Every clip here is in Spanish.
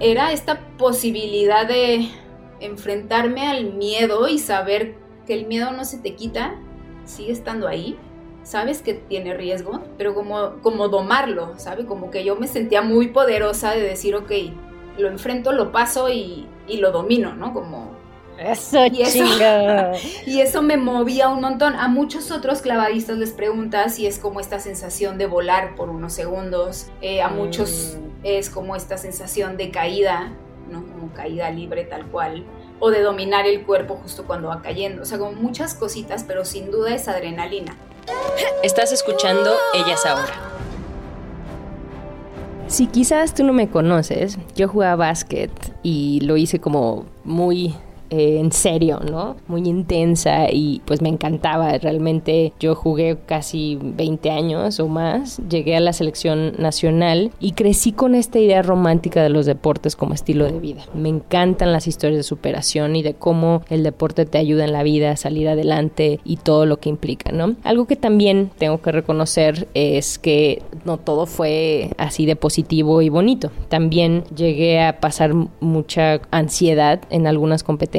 Era esta posibilidad de enfrentarme al miedo y saber que el miedo no se te quita, sigue estando ahí. Sabes que tiene riesgo, pero como, como domarlo, ¿sabe? Como que yo me sentía muy poderosa de decir, ok, lo enfrento, lo paso y, y lo domino, ¿no? Como eso, y eso, y eso me movía un montón. A muchos otros clavadistas les preguntas si es como esta sensación de volar por unos segundos. Eh, a muchos Mm. es como esta sensación de caída, ¿no? Como caída libre tal cual. O de dominar el cuerpo justo cuando va cayendo. O sea, como muchas cositas, pero sin duda es adrenalina. Estás escuchando Ellas Ahora. Si quizás tú no me conoces, yo jugaba básquet y lo hice como muy eh, en serio, ¿no? Muy intensa y pues me encantaba. Realmente yo jugué casi 20 años o más, llegué a la selección nacional y crecí con esta idea romántica de los deportes como estilo de vida. Me encantan las historias de superación y de cómo el deporte te ayuda en la vida a salir adelante y todo lo que implica, ¿no? Algo que también tengo que reconocer es que no todo fue así de positivo y bonito. También llegué a pasar mucha ansiedad en algunas competencias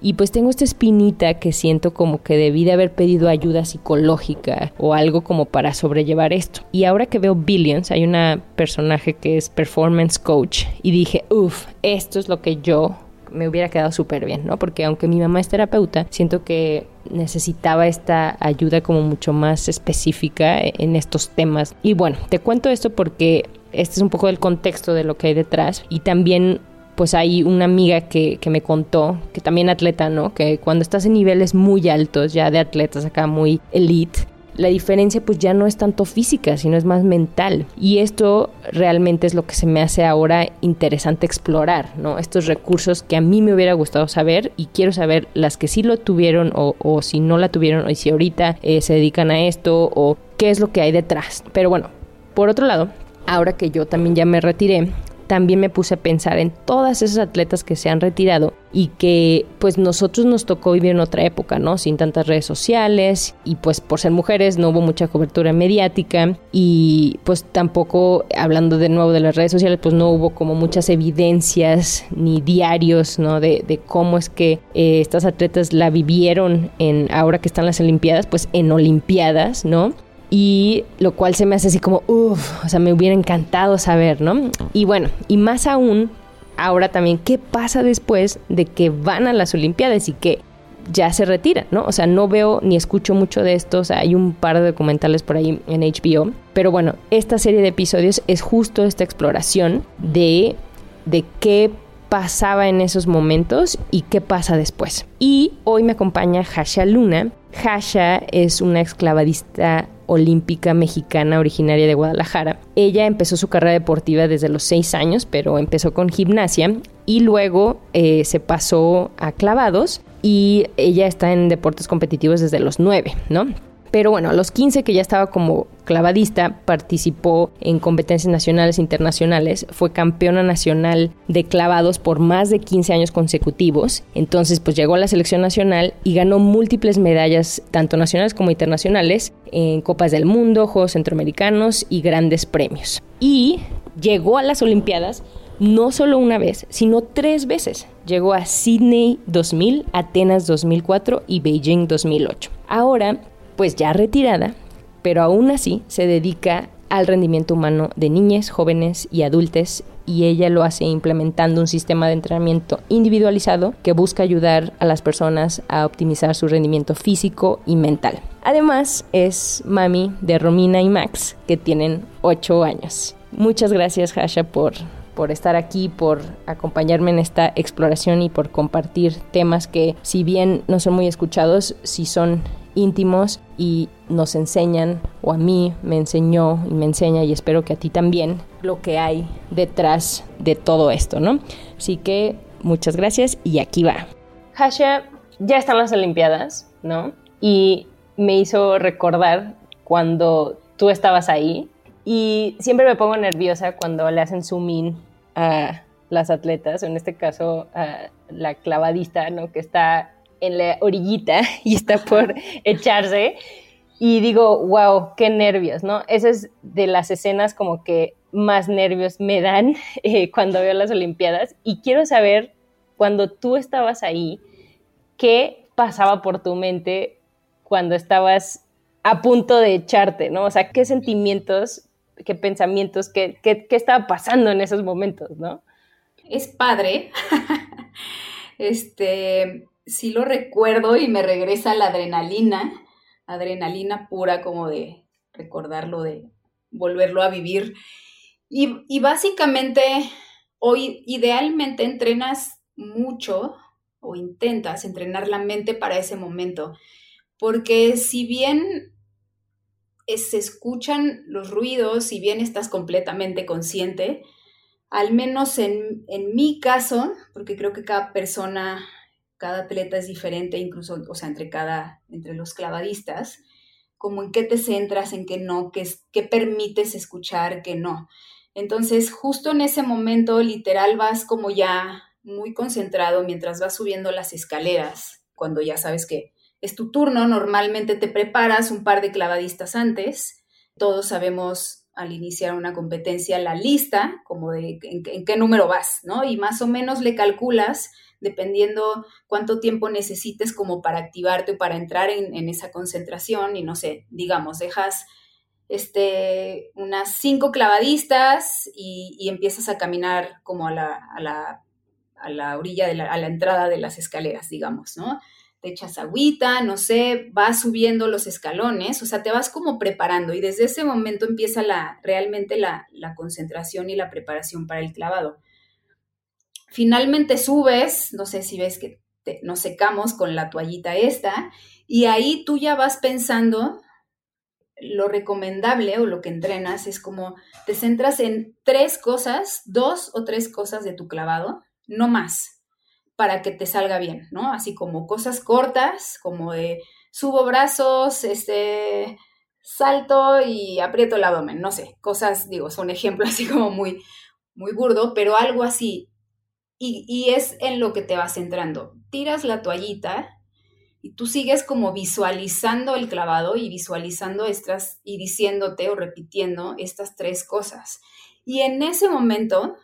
y pues tengo esta espinita que siento como que debí de haber pedido ayuda psicológica o algo como para sobrellevar esto. Y ahora que veo Billions, hay una personaje que es performance coach y dije, uff, esto es lo que yo me hubiera quedado súper bien, ¿no? Porque aunque mi mamá es terapeuta, siento que necesitaba esta ayuda como mucho más específica en estos temas. Y bueno, te cuento esto porque este es un poco el contexto de lo que hay detrás y también pues hay una amiga que, que, me contó, que también atleta, ¿no? Que cuando estás en niveles muy altos, ya de atletas acá muy elite, la diferencia pues ya no es tanto física, sino es más mental. Y esto realmente es lo que se me hace ahora interesante explorar, ¿no? Estos recursos que a mí me hubiera gustado saber y quiero saber las que sí lo tuvieron o, o si no la tuvieron o si ahorita eh, se dedican a esto o qué es lo que hay detrás. Pero bueno, por otro lado, ahora que yo también ya me retiré, también me puse a pensar en todas esas atletas que se han retirado y que pues nosotros nos tocó vivir en otra época, ¿no? Sin tantas redes sociales y pues por ser mujeres no hubo mucha cobertura mediática y pues tampoco, hablando de nuevo de las redes sociales, pues no hubo como muchas evidencias ni diarios, ¿no? De, de cómo es que eh, estas atletas la vivieron en ahora que están las Olimpiadas, pues en Olimpiadas, ¿no? Y lo cual se me hace así como, uff, o sea, me hubiera encantado saber, ¿no? Y bueno, y más aún, ahora también, ¿qué pasa después de que van a las Olimpiadas y que ya se retiran, ¿no? O sea, no veo ni escucho mucho de esto, o sea, hay un par de documentales por ahí en HBO, pero bueno, esta serie de episodios es justo esta exploración de, de qué pasaba en esos momentos y qué pasa después. Y hoy me acompaña Hasha Luna. Hasha es una exclavadista olímpica mexicana originaria de Guadalajara. Ella empezó su carrera deportiva desde los seis años, pero empezó con gimnasia y luego eh, se pasó a clavados y ella está en deportes competitivos desde los nueve, ¿no? Pero bueno, a los 15 que ya estaba como clavadista, participó en competencias nacionales e internacionales, fue campeona nacional de clavados por más de 15 años consecutivos, entonces pues llegó a la selección nacional y ganó múltiples medallas, tanto nacionales como internacionales, en Copas del Mundo, Juegos Centroamericanos y grandes premios. Y llegó a las Olimpiadas no solo una vez, sino tres veces. Llegó a Sydney 2000, Atenas 2004 y Beijing 2008. Ahora pues ya retirada, pero aún así se dedica al rendimiento humano de niñas, jóvenes y adultos y ella lo hace implementando un sistema de entrenamiento individualizado que busca ayudar a las personas a optimizar su rendimiento físico y mental. Además es mami de Romina y Max que tienen 8 años. Muchas gracias Hasha por por estar aquí, por acompañarme en esta exploración y por compartir temas que si bien no son muy escuchados, sí son íntimos y nos enseñan, o a mí me enseñó y me enseña y espero que a ti también, lo que hay detrás de todo esto, ¿no? Así que muchas gracias y aquí va. Hasha, ya están las Olimpiadas, ¿no? Y me hizo recordar cuando tú estabas ahí y siempre me pongo nerviosa cuando le hacen zoom in a las atletas, en este caso a la clavadista, ¿no? Que está en la orillita y está por echarse. Y digo, wow, qué nervios, ¿no? Esa es de las escenas como que más nervios me dan eh, cuando veo las Olimpiadas. Y quiero saber, cuando tú estabas ahí, ¿qué pasaba por tu mente cuando estabas a punto de echarte, ¿no? O sea, ¿qué sentimientos, qué pensamientos, qué, qué, qué estaba pasando en esos momentos, ¿no? Es padre. este, sí lo recuerdo y me regresa la adrenalina, adrenalina pura como de recordarlo, de volverlo a vivir. Y, básicamente, hoy idealmente entrenas mucho o intentas entrenar la mente para ese momento, porque si bien se escuchan los ruidos, si bien estás completamente consciente, al menos en, en mi caso, porque creo que cada persona cada atleta es diferente, incluso, o sea, entre cada, entre los clavadistas, como en qué te centras, en qué no, qué, qué permites escuchar, qué no. Entonces, justo en ese momento, literal, vas como ya muy concentrado mientras vas subiendo las escaleras, cuando ya sabes que es tu turno, normalmente te preparas un par de clavadistas antes, todos sabemos al iniciar una competencia la lista, como de en, en qué número vas, ¿no? Y más o menos le calculas dependiendo cuánto tiempo necesites como para activarte o para entrar en, esa concentración y no sé, digamos, dejas este, unas cinco clavadistas y, empiezas a caminar como a la, a la, a la orilla, de la, a la entrada de las escaleras, digamos, ¿no? Te echas agüita, no sé, vas subiendo los escalones, o sea, te vas como preparando y desde ese momento empieza la, realmente la, la concentración y la preparación para el clavado. Finalmente subes, no sé si ves que nos secamos con la toallita esta, y ahí tú ya vas pensando, lo recomendable o lo que entrenas es como te centras en tres cosas, dos o tres cosas de tu clavado, no más, para que te salga bien, ¿no? Así como cosas cortas, como de subo brazos, este, salto y aprieto el abdomen, no sé, cosas, digo, son ejemplos así como muy, muy burdo, pero algo así, y, es en lo que te vas centrando. Tiras la toallita y tú sigues como visualizando el clavado y visualizando estas y diciéndote o repitiendo estas tres cosas. Y en ese momento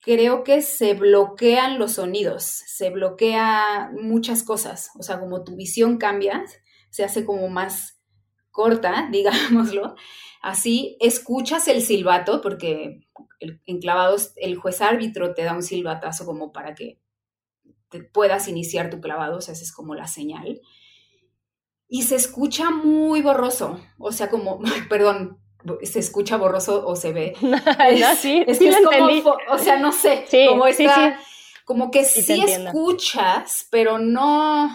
creo que se bloquean los sonidos, se bloquea muchas cosas, o sea, como tu visión cambia, se hace como más corta, digámoslo. Así escuchas el silbato, porque en clavados el juez árbitro te da un silbatazo como para que te puedas iniciar tu clavado, o sea, esa es como la señal. Y se escucha muy borroso, o sea, como, perdón, se escucha borroso o se ve. Es, sí, es, que es como, o sea, no sé, como está, como que sí escuchas, pero no,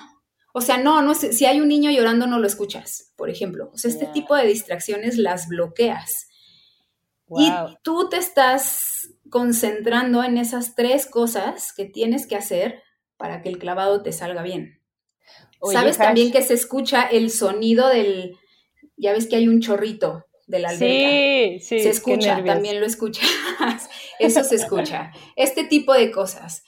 o sea, no, no si hay un niño llorando no lo escuchas, por ejemplo. O sea, este tipo de distracciones las bloqueas. Y tú te estás concentrando en esas tres cosas que tienes que hacer para que el clavado te salga bien. Sabes también que se escucha el sonido del, ya ves que hay un chorrito de la alberca. Sí, sí. Se escucha, también lo escuchas. Eso se escucha. Este tipo de cosas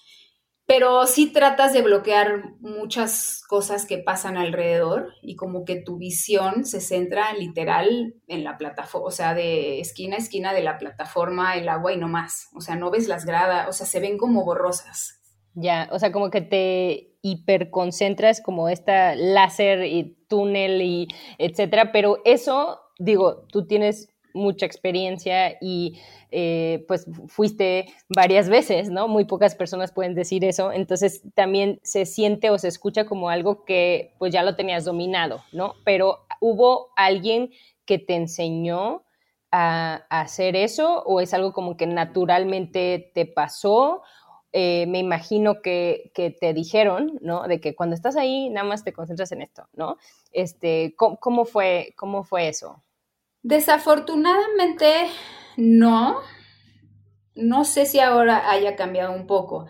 pero sí tratas de bloquear muchas cosas que pasan alrededor y como que tu visión se centra literal en la plataforma, o sea, de esquina a esquina de la plataforma, el agua y no más. O sea, no ves las gradas, o sea, se ven como borrosas. Ya, o sea, como que te hiperconcentras como esta láser y túnel y etcétera, pero eso, digo, tú tienes mucha experiencia y eh, pues fuiste varias veces, ¿no? Muy pocas personas pueden decir eso, entonces también se siente o se escucha como algo que pues ya lo tenías dominado, ¿no? Pero hubo alguien que te enseñó a, hacer eso o es algo como que naturalmente te pasó eh, me imagino que, te dijeron, ¿no? De que cuando estás ahí, nada más te concentras en esto, ¿no? Este, ¿cómo, fue, cómo fue eso? Desafortunadamente, no. No sé si ahora haya cambiado un poco,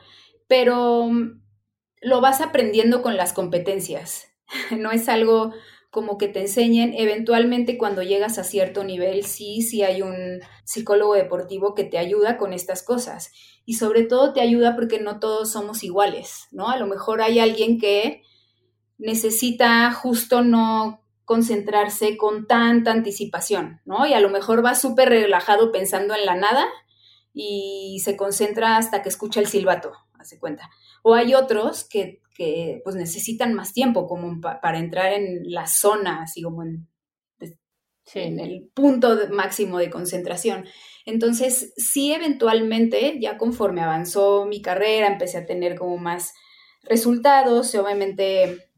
pero mm, lo vas aprendiendo con las competencias. No es algo como que te enseñen, eventualmente cuando llegas a cierto nivel, sí, sí hay un psicólogo deportivo que te ayuda con estas cosas. Y sobre todo te ayuda porque no todos somos iguales, ¿no? A lo mejor hay alguien que necesita justo no concentrarse con tanta anticipación, ¿no? Y a lo mejor va súper relajado pensando en la nada y se concentra hasta que escucha el silbato, hace cuenta. O hay otros que que pues necesitan más tiempo como para entrar en la zona, así como en, en el punto máximo de concentración. Entonces, sí, eventualmente, ya conforme avanzó mi carrera, empecé a tener como más resultados, y obviamente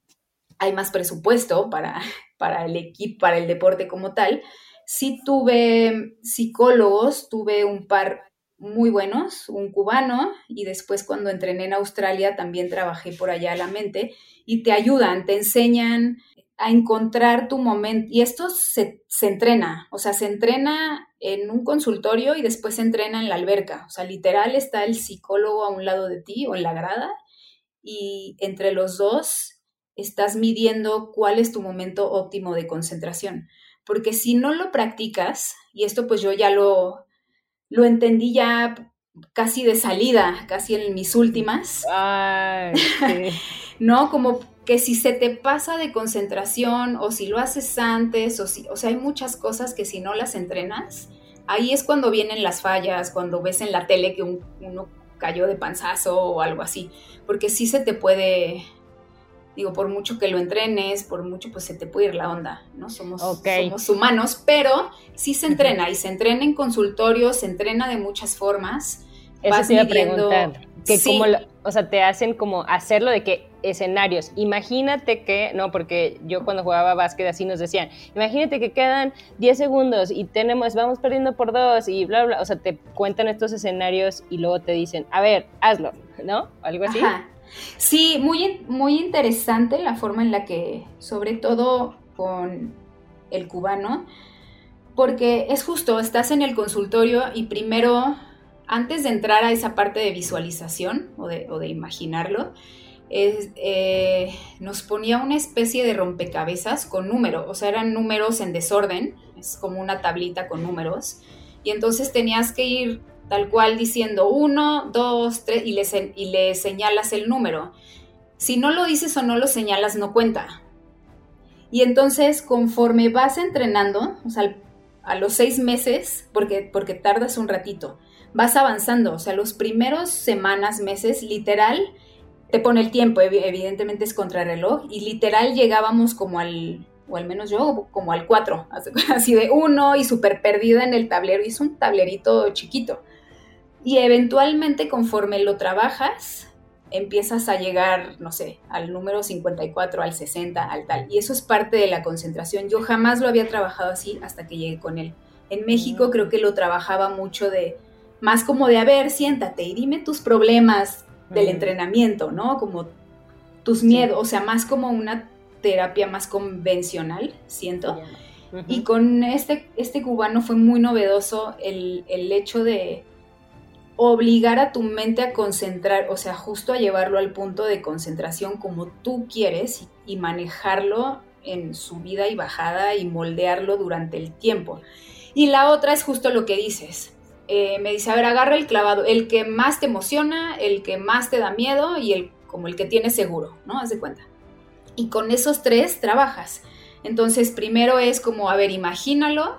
hay más presupuesto para, para el equipo, para el deporte como tal. Sí tuve psicólogos, tuve un par muy buenos, un cubano, y después cuando entrené en Australia también trabajé por allá la mente, y te ayudan, te enseñan a encontrar tu momento, y esto se, se, entrena, o sea, se entrena en un consultorio y después se entrena en la alberca, o sea, literal está el psicólogo a un lado de ti o en la grada, y entre los dos estás midiendo cuál es tu momento óptimo de concentración, porque si no lo practicas, y esto pues yo ya lo lo entendí ya casi de salida, casi en mis últimas. ¿No? Como que si se te pasa de concentración o si lo haces antes o si, o sea, hay muchas cosas que si no las entrenas, ahí es cuando vienen las fallas, cuando ves en la tele que uno cayó de panzazo o algo así, porque sí se te puede digo, por mucho que lo entrenes, por mucho, pues se te puede ir la onda, ¿no? Somos, somos humanos, pero sí se entrena y se entrena en consultorios, se entrena de muchas formas. Eso vas a preguntar. Que como, o sea, te hacen como hacerlo de que escenarios. Imagínate que, no, porque yo cuando jugaba básquet así nos decían, imagínate que quedan 10 segundos y tenemos, vamos perdiendo por dos y bla, bla. O sea, te cuentan estos escenarios y luego te dicen, a ver, hazlo, ¿no? Algo así. Ajá. Sí, muy, muy interesante la forma en la que, sobre todo con el cubano, porque es justo, estás en el consultorio y primero, antes de entrar a esa parte de visualización o de, imaginarlo, eh, nos ponía una especie de rompecabezas con números, o sea, eran números en desorden, es como una tablita con números, y entonces tenías que ir tal cual diciendo uno, dos, tres, y le, y le señalas el número. Si no lo dices o no lo señalas, no cuenta. Y entonces, conforme vas entrenando, o sea, a los seis meses, porque, porque tardas un ratito, vas avanzando, o sea, los primeros semanas, meses, literal, te pone el tiempo, evidentemente es contrarreloj, y literal llegábamos como al o al menos yo, como al 4, así de uno y súper perdida en el tablero. Y es un tablerito chiquito. Y eventualmente, conforme lo trabajas, empiezas a llegar, no sé, al número 54, al 60, al tal. Y eso es parte de la concentración. Yo jamás lo había trabajado así hasta que llegué con él. En México creo que lo trabajaba mucho de, más como de, a ver, siéntate y dime tus problemas del entrenamiento, ¿no? Como tus miedos, o sea, más como una terapia más convencional, siento. Y con este, este cubano fue muy novedoso el, el, hecho de obligar a tu mente a concentrar, o sea, justo a llevarlo al punto de concentración como tú quieres y manejarlo en subida y bajada y moldearlo durante el tiempo. Y la otra es justo lo que dices. Eh, me dice, a ver, agarra el clavado, el que más te emociona, el que más te da miedo y el como el que tienes seguro, ¿no? Haz de cuenta y con esos tres trabajas. Entonces, primero es como, a ver, imagínalo,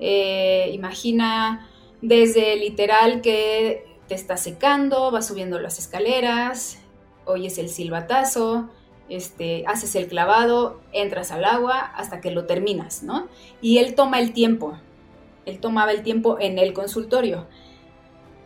eh, imagina desde literal que te está secando, vas subiendo las escaleras, oyes el silbatazo, este, haces el clavado, entras al agua hasta que lo terminas, ¿no? Y él toma el tiempo, él tomaba el tiempo en el consultorio.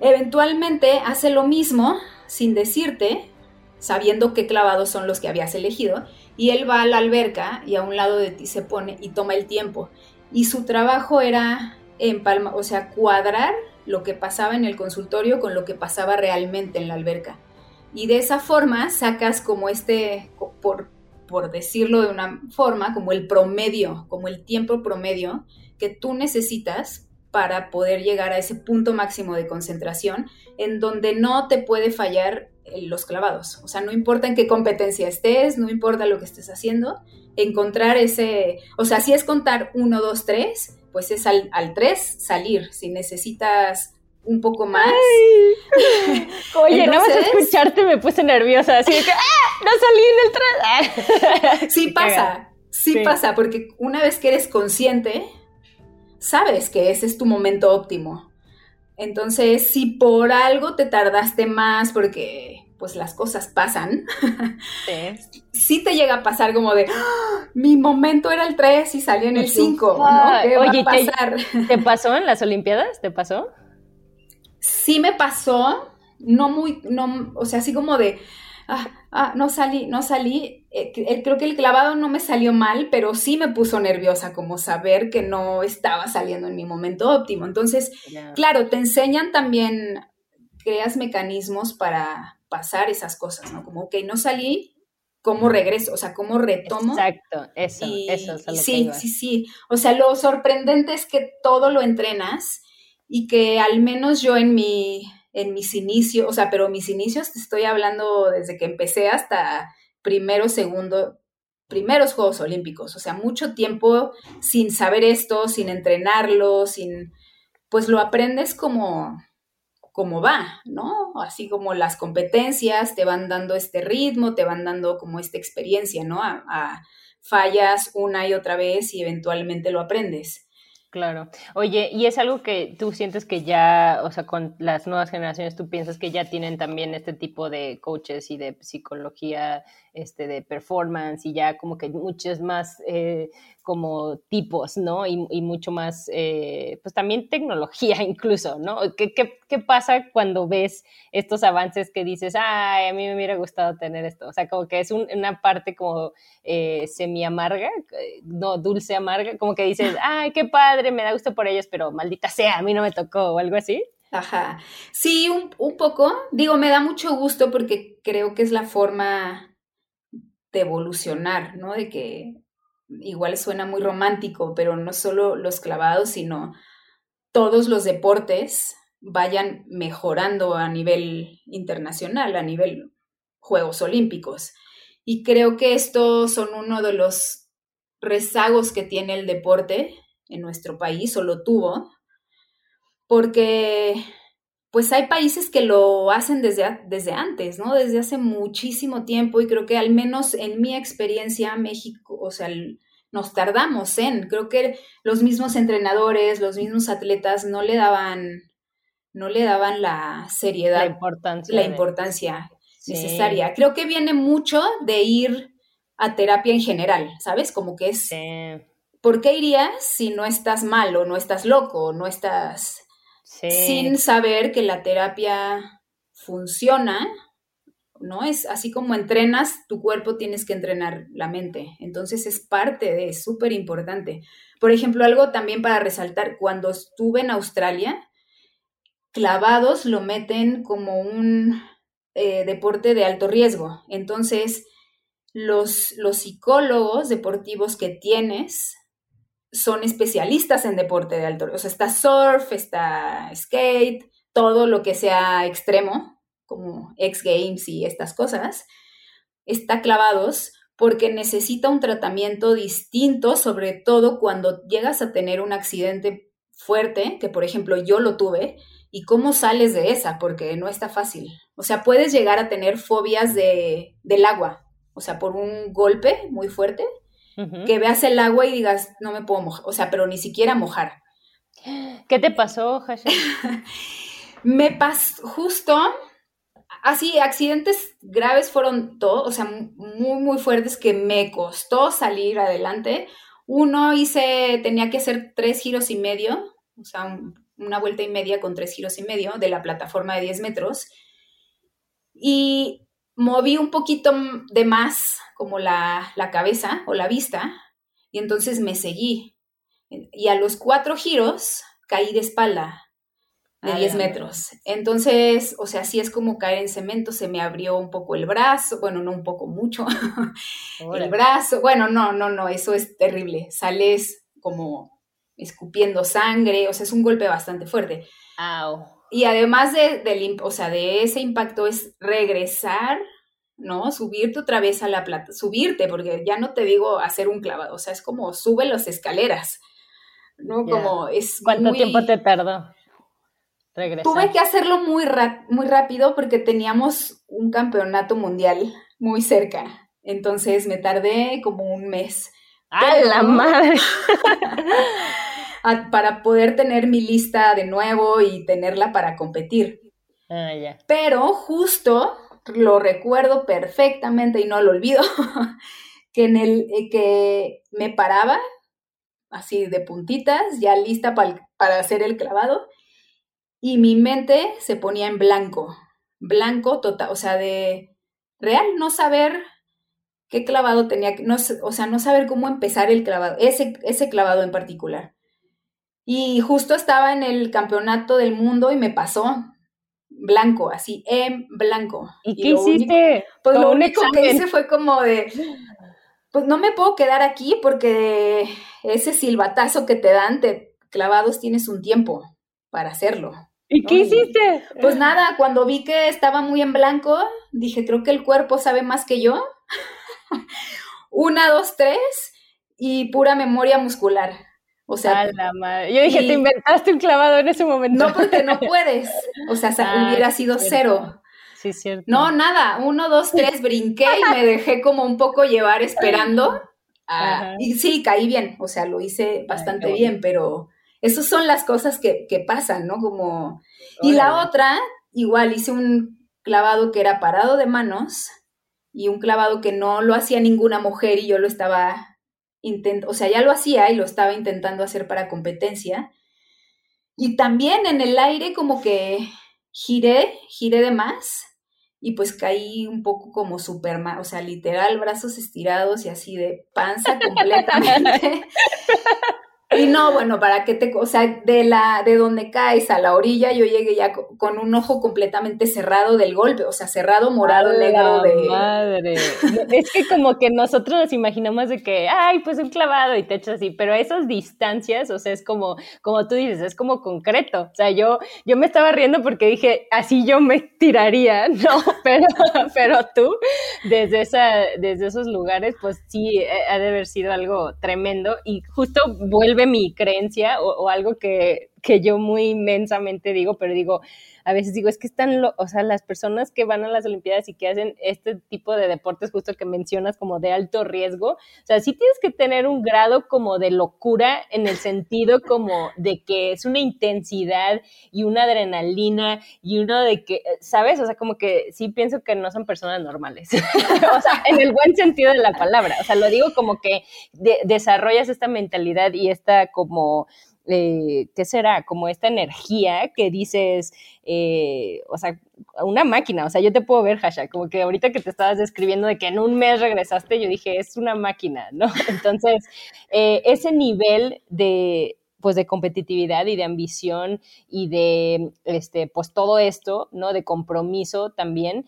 Eventualmente hace lo mismo sin decirte, sabiendo qué clavados son los que habías elegido, y él va a la alberca y a un lado de ti se pone y toma el tiempo. Y su trabajo era en palma, o sea, cuadrar lo que pasaba en el consultorio con lo que pasaba realmente en la alberca. Y de esa forma sacas como este, por, por decirlo de una forma, como el promedio, como el tiempo promedio que tú necesitas para poder llegar a ese punto máximo de concentración en donde no te puede fallar los clavados. O sea, no importa en qué competencia estés, no importa lo que estés haciendo, encontrar ese, o sea, si es contar 1, 2, 3, pues es al, 3 salir. Si necesitas un poco más. Oye, no vas a escucharte, me puse nerviosa, así que, ¡ah! No salí en el 3. sí pasa, sí, pasa, porque una vez que eres consciente, sabes que ese es tu momento óptimo. Entonces, si por algo te tardaste más porque pues las cosas pasan, sí. sí te llega a pasar como de, ¡Ah! mi momento era el 3 y salí en el 5, ¿no? ¿Qué Oye, va a pasar? ¿te, pasó en las Olimpiadas? ¿Te pasó? Sí me pasó, no muy, no, o sea, así como de, ah, ah, no salí, no salí. Eh, creo que el clavado no me salió mal, pero sí me puso nerviosa, como saber que no estaba saliendo en mi momento óptimo. Entonces, claro, te enseñan también, creas mecanismos para pasar esas cosas, ¿no? Como, ok, no salí, ¿cómo regreso? O sea, ¿cómo retomo? Exacto, eso, eso es lo Sí, sí, sí. O sea, lo sorprendente es que todo lo entrenas y que al menos yo en mi en mis inicios, o sea, pero mis inicios te estoy hablando desde que empecé hasta primero, segundo, primeros Juegos Olímpicos, o sea, mucho tiempo sin saber esto, sin entrenarlo, sin, pues lo aprendes como, como va, ¿no? Así como las competencias te van dando este ritmo, te van dando como esta experiencia, ¿no? a fallas una y otra vez y eventualmente lo aprendes. Claro. Oye, y es algo que tú sientes que ya, o sea, con las nuevas generaciones, tú piensas que ya tienen también este tipo de coaches y de psicología, este, de performance y ya como que muchos más eh, como tipos, ¿no? Y, mucho más, eh, pues también tecnología incluso, ¿no? ¿Qué, ¿Qué, pasa cuando ves estos avances que dices, ay, a mí me hubiera gustado tener esto? O sea, como que es una parte como eh, semi amarga, no dulce amarga, como que dices, ay, qué padre, me da gusto por ellos, pero maldita sea, a mí no me tocó o algo así. Ajá. Sí, un, un poco. Digo, me da mucho gusto porque creo que es la forma de evolucionar, ¿no? De que igual suena muy romántico, pero no solo los clavados, sino todos los deportes vayan mejorando a nivel internacional, a nivel Juegos Olímpicos. Y creo que estos son uno de los rezagos que tiene el deporte en nuestro país, o lo tuvo, porque pues hay países que lo hacen desde, desde antes, ¿no? Desde hace muchísimo tiempo y creo que al menos en mi experiencia, México, o sea, nos tardamos en, creo que los mismos entrenadores, los mismos atletas no le daban, no le daban la seriedad, la importancia, la importancia necesaria. Creo que viene mucho de ir a terapia en general, ¿sabes? Como que es, ¿por qué irías si no estás mal o no estás loco o no estás sin saber que la terapia funciona ¿no? Es así como entrenas tu cuerpo, tienes que entrenar la mente. Entonces es parte de, es súper importante. Por ejemplo, algo también para resaltar, cuando estuve en Australia, clavados lo meten como un eh, deporte de alto riesgo. Entonces, los, los psicólogos deportivos que tienes son especialistas en deporte de alto riesgo. O sea, está surf, está skate, todo lo que sea extremo, como X Games y estas cosas, está clavados porque necesita un tratamiento distinto, sobre todo cuando llegas a tener un accidente fuerte, que por ejemplo yo lo tuve, y cómo sales de esa, porque no está fácil. O sea, puedes llegar a tener fobias de, del agua, o sea, por un golpe muy fuerte, que veas el agua y digas, no me puedo mojar, o sea, pero ni siquiera mojar. ¿Qué te pasó, Hashem? me pasó justo Así, accidentes graves fueron todos, o sea, muy, muy fuertes que me costó salir adelante. Uno hice, tenía que hacer tres giros y medio, o sea, una vuelta y media con tres giros y medio de la plataforma de 10 metros. Y moví un poquito de más como la, la cabeza o la vista, y entonces me seguí. Y a los cuatro giros caí de espalda de 10 metros. Entonces, o sea, sí es como caer en cemento, se me abrió un poco el brazo, bueno, no un poco, mucho, el brazo, bueno, no, no, no, eso es terrible, sales como escupiendo sangre, o sea, es un golpe bastante fuerte. Y además de, del, o sea, de ese impacto es regresar, ¿no? Subirte otra vez a la plata, subirte, porque ya no te digo hacer un clavado, o sea, es como sube las escaleras, ¿no? Como es ¿Cuánto tiempo te tardó? Regresar. Tuve que hacerlo muy, muy rápido porque teníamos un campeonato mundial muy cerca. Entonces me tardé como un mes. ¡A la madre! para poder tener mi lista de nuevo y tenerla para competir. Ah, Pero justo lo recuerdo perfectamente y no lo olvido, que en el eh, que me paraba así de puntitas, ya lista para hacer el clavado, y mi mente se ponía en blanco, blanco total, o sea, de real, no saber qué clavado tenía, no, o sea, no saber cómo empezar el clavado, ese, ese clavado en particular. Y justo estaba en el campeonato del mundo y me pasó blanco, así, en blanco. ¿Y, qué hiciste? pues lo único que hice fue como de, pues no me puedo quedar aquí porque ese silbatazo que te dan, te clavados tienes un tiempo para hacerlo. ¿Y qué hiciste? Pues nada, cuando vi que estaba muy en blanco, dije, creo que el cuerpo sabe más que yo. Una, dos, tres, y pura memoria muscular. O sea, yo dije, te inventaste un clavado en ese momento. No, porque no puedes. O sea, ah, hubiera sido cero. Sí, cierto. No, nada. Uno, dos, tres, brinqué y me dejé como un poco llevar esperando. y sí, caí bien. O sea, lo hice bastante bien, pero esas son las cosas que, pasan, ¿no? Como... Y la otra, igual hice un clavado que era parado de manos y un clavado que no lo hacía ninguna mujer y yo lo estaba intentando, o sea, ya lo hacía y lo estaba intentando hacer para competencia. Y también en el aire como que giré, giré de más y pues caí un poco como Superman, o sea, literal, brazos estirados y así de panza completamente. Y no, bueno, para que te, o sea, de la, de donde caes a la orilla, yo llegué ya con, un ojo completamente cerrado del golpe, o sea, cerrado, morado, negro de. Madre. es que como que nosotros nos imaginamos de que, ay, pues un clavado y te echas así, pero esas distancias, o sea, es como, como tú dices, es como concreto. O sea, yo, yo me estaba riendo porque dije, así yo me tiraría, no, pero, pero tú, desde esa, desde esos lugares, pues sí, eh, ha de haber sido algo tremendo. Y justo vuelve mi creencia o, algo que, que, yo muy inmensamente digo, pero digo, a veces digo, es que están, o sea, las personas que van a las Olimpiadas y que hacen este tipo de deportes justo que mencionas como de alto riesgo, o sea, sí tienes que tener un grado como de locura en el sentido como de que es una intensidad y una adrenalina y uno de que, ¿sabes? O sea, como que sí pienso que no son personas normales, o sea, en el buen sentido de la palabra, o sea, lo digo como que desarrollas esta mentalidad y esta como eh, ¿qué será? Como esta energía que dices, eh, o sea, una máquina, o sea, yo te puedo ver, Hasha, como que ahorita que te estabas describiendo de que en un mes regresaste, yo dije, es una máquina, ¿no? Entonces, eh, ese nivel de pues de competitividad y de ambición y de este pues todo esto, ¿no? De compromiso también.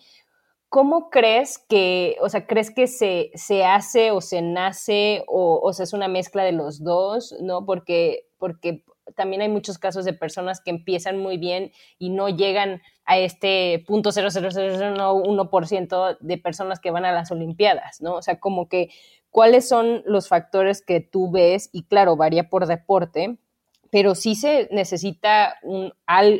¿Cómo crees que, o sea, crees que se, se hace o se nace o, o sea, es una mezcla de los dos, ¿no? Porque porque también hay muchos casos de personas que empiezan muy bien y no llegan a este punto 0,0001% de personas que van a las Olimpiadas, ¿no? O sea, como que cuáles son los factores que tú ves y claro, varía por deporte, pero sí se necesita un,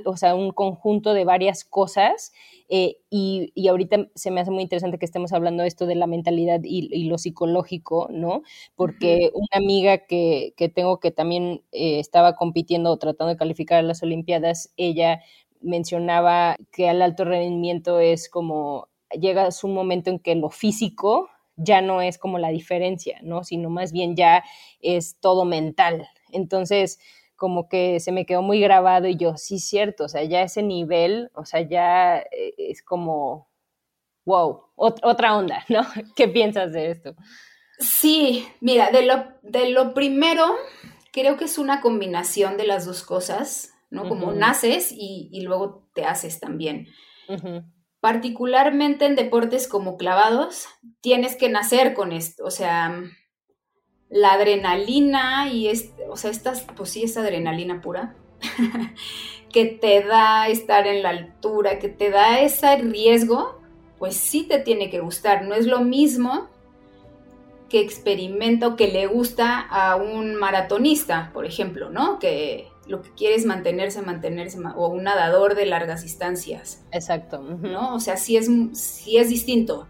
o sea, un conjunto de varias cosas eh, y, y, ahorita se me hace muy interesante que estemos hablando de esto de la mentalidad y, lo psicológico, ¿no? Porque una amiga que, que, tengo que también eh, estaba compitiendo o tratando de calificar a las Olimpiadas, ella mencionaba que al alto rendimiento es como llega un momento en que lo físico ya no es como la diferencia, ¿no? Sino más bien ya es todo mental. Entonces, como que se me quedó muy grabado y yo, sí, cierto, o sea, ya ese nivel, o sea, ya eh, es como, wow, otra onda, ¿no? ¿Qué piensas de esto? Sí, mira, de lo, de lo primero, creo que es una combinación de las dos cosas. ¿no? Como naces y, luego te haces también. Particularmente en deportes como clavados, tienes que nacer con esto, o sea, la adrenalina y, es, o sea, estas, pues sí, es adrenalina pura, que te da estar en la altura, que te da ese riesgo, pues sí te tiene que gustar. No es lo mismo que experimenta o que le gusta a un maratonista, por ejemplo, ¿no? Que lo que quiere es mantenerse, mantenerse, o un nadador de largas distancias. Exacto. ¿No? O sea, sí es, sí es distinto.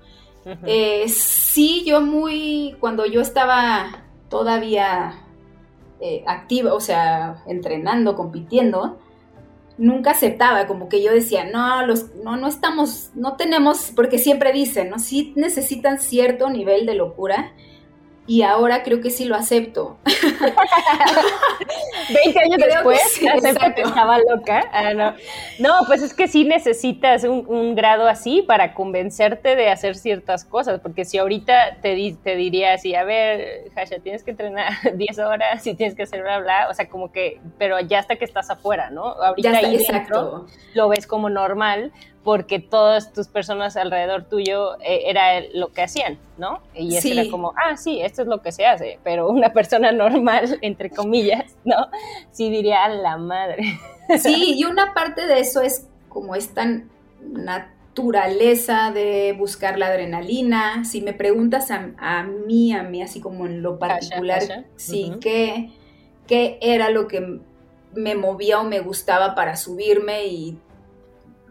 Eh, sí, yo muy, cuando yo estaba todavía eh, activa, o sea, entrenando, compitiendo, nunca aceptaba, como que yo decía, no, los, no, no estamos, no tenemos, porque siempre dicen, ¿no? Sí necesitan cierto nivel de locura y ahora creo que sí lo acepto. 20 años después, sí, acepto que estaba loca. Ah, no. no. pues es que sí necesitas un, grado así para convencerte de hacer ciertas cosas, porque si ahorita te, te diría así, a ver, Hasha, tienes que entrenar 10 horas y tienes que hacer bla, bla, o sea, como que, pero ya hasta que estás afuera, ¿no? Ahorita ahí exacto. lo ves como normal, porque todas tus personas alrededor tuyo eh, era lo que hacían, ¿no? Y eso era como, ah, sí, esto es lo que se hace, pero una persona normal, entre comillas, ¿no? Sí diría a la madre. Sí, y una parte de eso es como esta naturaleza de buscar la adrenalina. Si me preguntas a, mí, a mí así como en lo particular, sí, ¿qué, ¿qué era lo que me movía o me gustaba para subirme y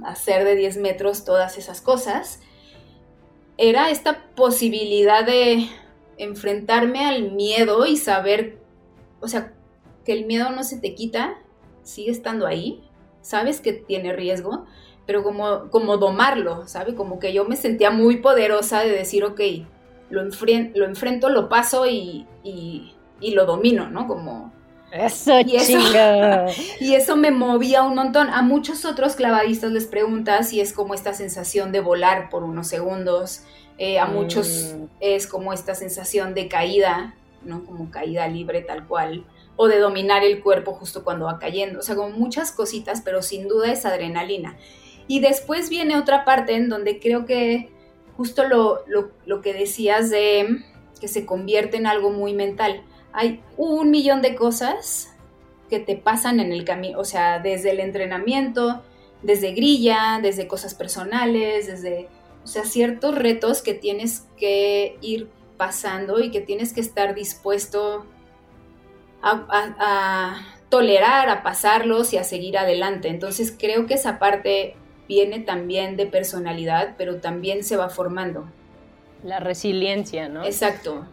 hacer de 10 metros todas esas cosas, era esta posibilidad de enfrentarme al miedo y saber, o sea, que el miedo no se te quita, sigue estando ahí, sabes que tiene riesgo, pero como, como domarlo, ¿sabe? Como que yo me sentía muy poderosa de decir, ok, lo, lo enfrento, lo paso y, y, y lo domino, ¿no? Como eso, y eso, y eso me movía un montón. A muchos otros clavadistas les preguntas si es como esta sensación de volar por unos segundos. Eh, a muchos mm. es como esta sensación de caída, ¿no? Como caída libre tal cual. O de dominar el cuerpo justo cuando va cayendo. O sea, como muchas cositas, pero sin duda es adrenalina. Y después viene otra parte en donde creo que justo lo, lo, lo que decías de que se convierte en algo muy mental hay un millón de cosas que te pasan en el camino, o sea, desde el entrenamiento, desde grilla, desde cosas personales, desde, o sea, ciertos retos que tienes que ir pasando y que tienes que estar dispuesto a, tolerar, a pasarlos y a seguir adelante. Entonces creo que esa parte viene también de personalidad, pero también se va formando. La resiliencia, ¿no? Exacto.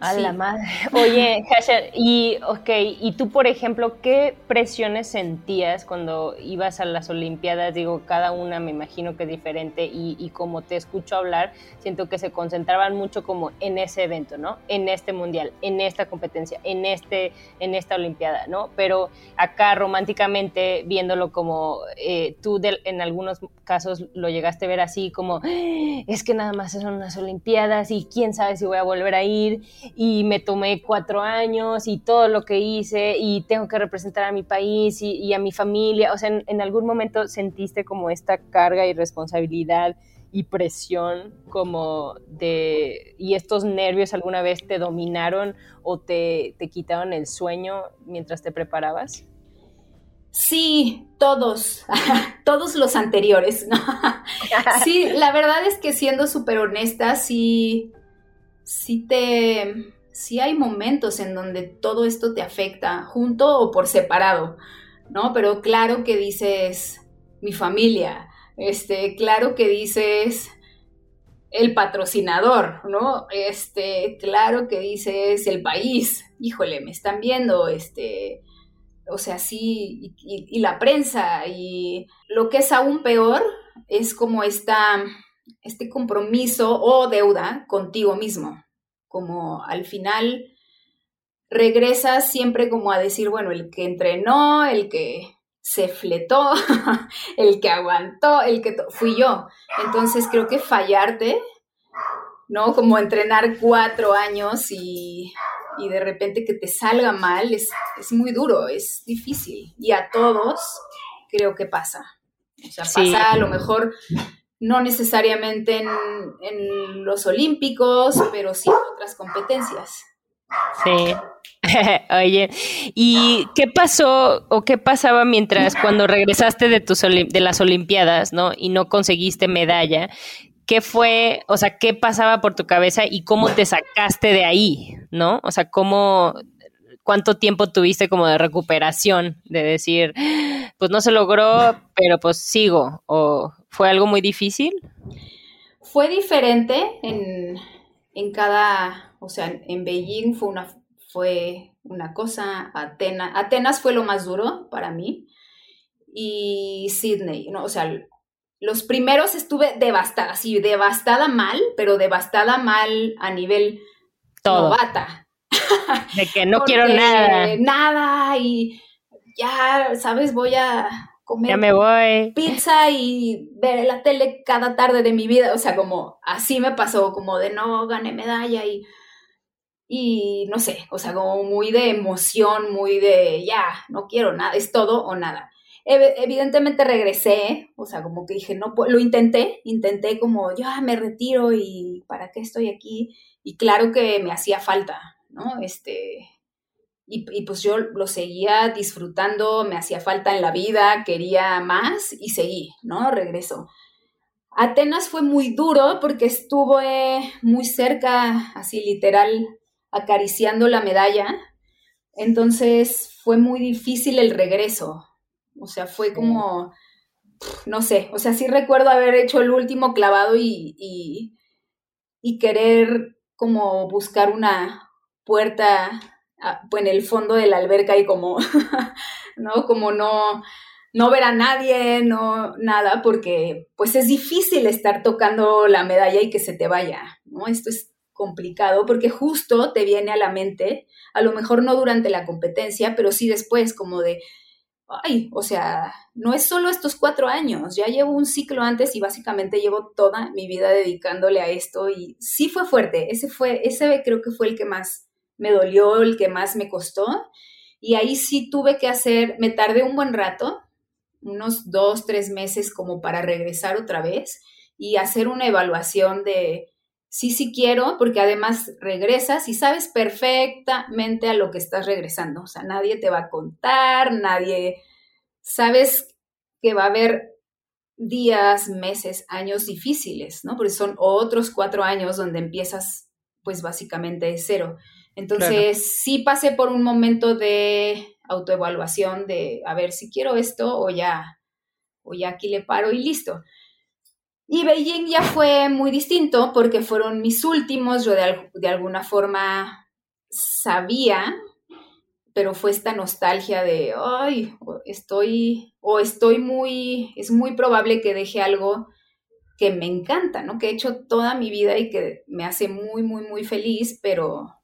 A la madre. Oye, Hasha, y, okay, y tú, por ejemplo, ¿qué presiones sentías cuando ibas a las Olimpiadas? Digo, cada una me imagino que diferente y, y, como te escucho hablar, siento que se concentraban mucho como en ese evento, ¿no? En este mundial, en esta competencia, en, este, en esta Olimpiada, ¿no? Pero acá románticamente, viéndolo como eh, tú en algunos casos lo llegaste a ver así, como, ah, es que nada más son unas Olimpiadas y quién sabe si voy a volver a ir y me tomé cuatro años y todo lo que hice y tengo que representar a mi país y, a mi familia. O sea, en, algún momento sentiste como esta carga y responsabilidad y presión como de... y estos nervios alguna vez te dominaron o te, te quitaron el sueño mientras te preparabas? Sí, todos, todos los anteriores. Sí, la verdad es que siendo súper honesta, sí, sí te, sí hay momentos en donde todo esto te afecta, junto o por separado, ¿no? Pero claro que dices mi familia, este, claro que dices el patrocinador, ¿no? Este, claro que dices el país, híjole, me están viendo, este, o sea, sí, y, y la prensa, y lo que es aún peor es como esta este compromiso o deuda contigo mismo, como al final regresas siempre como a decir, bueno, el que entrenó, el que se fletó, el que aguantó, el que fui yo. Entonces creo que fallarte, ¿no? Como entrenar cuatro años y, y de repente que te salga mal es, es muy duro, es difícil. Y a todos creo que pasa. O sea, pasa a lo mejor no necesariamente en, en, los olímpicos, pero sí en otras competencias. Sí. Oye, ¿y qué pasó o qué pasaba mientras cuando regresaste de tus de las olimpiadas, ¿no? Y no conseguiste medalla. ¿Qué fue, o sea, qué pasaba por tu cabeza y cómo te sacaste de ahí, ¿no? O sea, cómo cuánto tiempo tuviste como de recuperación, de decir, pues no se logró, pero pues sigo, o fue algo muy difícil? Fue diferente en, en cada, o sea, en Beijing fue una, fue una cosa, Atenas, Atenas fue lo más duro para mí y Sydney, ¿no? O sea, los primeros estuve devastada, sí, devastada mal, pero devastada mal a nivel novata. De que no quiero nada. Nada y ya, ¿sabes? Voy a comer ya me voy. pizza y ver la tele cada tarde de mi vida. O sea, como así me pasó, como de no gané medalla y, y no sé, o sea, como muy de emoción, muy de ya, no quiero nada, es todo o nada. Evidentemente regresé, o sea, como que dije, no, lo intenté, intenté como, ya me retiro y ¿para qué estoy aquí? Y claro que me hacía falta, ¿no? Este, y, y, pues yo lo seguía disfrutando, me hacía falta en la vida, quería más y seguí, ¿no? Regreso. Atenas fue muy duro porque estuve muy cerca, así literal, acariciando la medalla. Entonces fue muy difícil el regreso. O sea, fue como, no sé, o sea, sí recuerdo haber hecho el último clavado y, y, y querer como buscar una puerta pues, en el fondo de la alberca y como, ¿no? Como no, no ver a nadie, no, nada, porque pues es difícil estar tocando la medalla y que se te vaya, ¿no? Esto es complicado porque justo te viene a la mente, a lo mejor no durante la competencia, pero sí después, como de, ay, o sea, no es solo estos cuatro años, ya llevo un ciclo antes y básicamente llevo toda mi vida dedicándole a esto y sí fue fuerte, ese fue, ese creo que fue el que más me dolió, el que más me costó. Y ahí sí tuve que hacer, me tardé un buen rato, unos dos, tres meses como para regresar otra vez y hacer una evaluación de sí, sí quiero, porque además regresas y sabes perfectamente a lo que estás regresando. O sea, nadie te va a contar, nadie, sabes que va a haber días, meses, años difíciles, ¿no? Porque son otros cuatro años donde empiezas pues básicamente de cero. Entonces, sí pasé por un momento de autoevaluación de a ver si quiero esto o ya, o ya aquí le paro y listo. Y Beijing ya fue muy distinto porque fueron mis últimos, yo de, de alguna forma sabía, pero fue esta nostalgia de, ay, estoy, o estoy muy, es muy probable que deje algo que me encanta, ¿no? Que he hecho toda mi vida y que me hace muy, muy, muy feliz, pero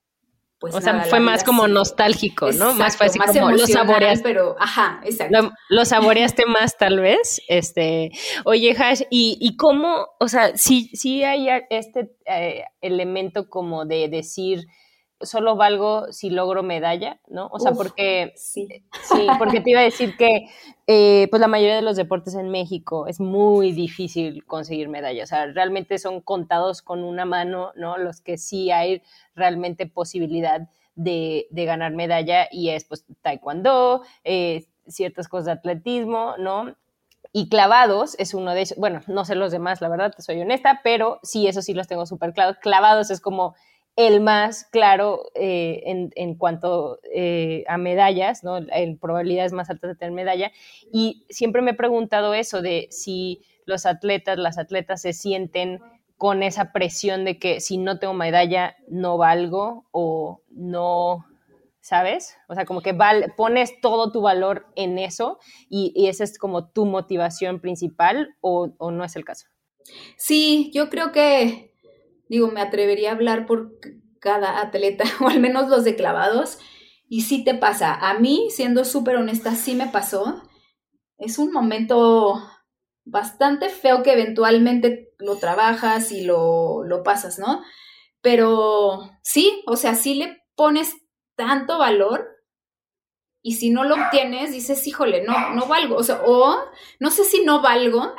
pues o sea, fue más como nostálgico, ¿no? más fácil como lo saboreaste, pero ajá, exacto. Lo, saboreaste más tal vez, este, oye Hash, y, y cómo, o sea, sí, sí hay este eh, elemento como de decir, solo valgo si logro medalla, ¿no? O sea, porque sí. sí. porque te iba a decir que eh, pues la mayoría de los deportes en México es muy difícil conseguir medallas, o sea, realmente son contados con una mano, ¿no? Los que sí hay realmente posibilidad de, ganar medalla y es pues taekwondo, eh, ciertas cosas de atletismo, ¿no? Y clavados es uno de ellos, bueno, no sé los demás, la verdad, te soy honesta, pero sí, eso sí los tengo súper claros. Clavados es como el más claro eh, en, cuanto eh, a medallas, ¿no? En probabilidades más altas de tener medalla. Y siempre me he preguntado eso de si los atletas, las atletas se sienten con esa presión de que si no tengo medalla no valgo o no, ¿sabes? O sea, como que pones todo tu valor en eso y, esa es como tu motivación principal o, o no es el caso. Sí, yo creo que digo, me atrevería a hablar por cada atleta, o al menos los de clavados, y sí te pasa. A mí, siendo súper honesta, sí me pasó. Es un momento bastante feo que eventualmente lo trabajas y lo, lo pasas, ¿no? Pero sí, o sea, sí le pones tanto valor y si no lo obtienes, dices, híjole, no, no valgo. O no sé si no valgo,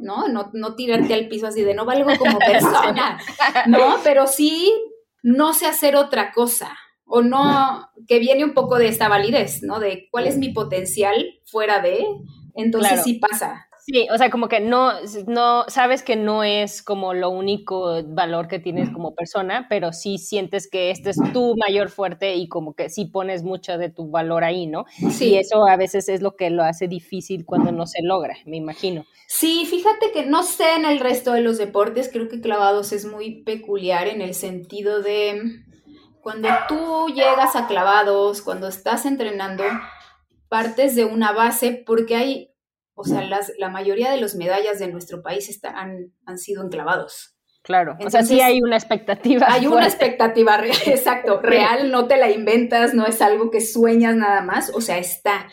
¿no? No, no tirarte al piso así de no valgo como persona, ¿no? Pero sí no sé hacer otra cosa. O no, que viene un poco de esta validez, ¿no? De cuál es mi potencial fuera de, entonces sí pasa. Sí, o sea, como que no, no, sabes que no es como lo único valor que tienes como persona, pero sí sientes que este es tu mayor fuerte y como que sí pones mucho de tu valor ahí, ¿no? Sí. Y eso a veces es lo que lo hace difícil cuando no se logra, me imagino. Sí, fíjate que no sé en el resto de los deportes, creo que clavados es muy peculiar en el sentido de cuando tú llegas a clavados, cuando estás entrenando, partes de una base porque hay o sea, las, la mayoría de las medallas de nuestro país están, han, sido enclavados. Claro, o sea, sí hay una expectativa. Hay una expectativa real, exacto, real, no te la inventas, no es algo que sueñas nada más, o sea, está.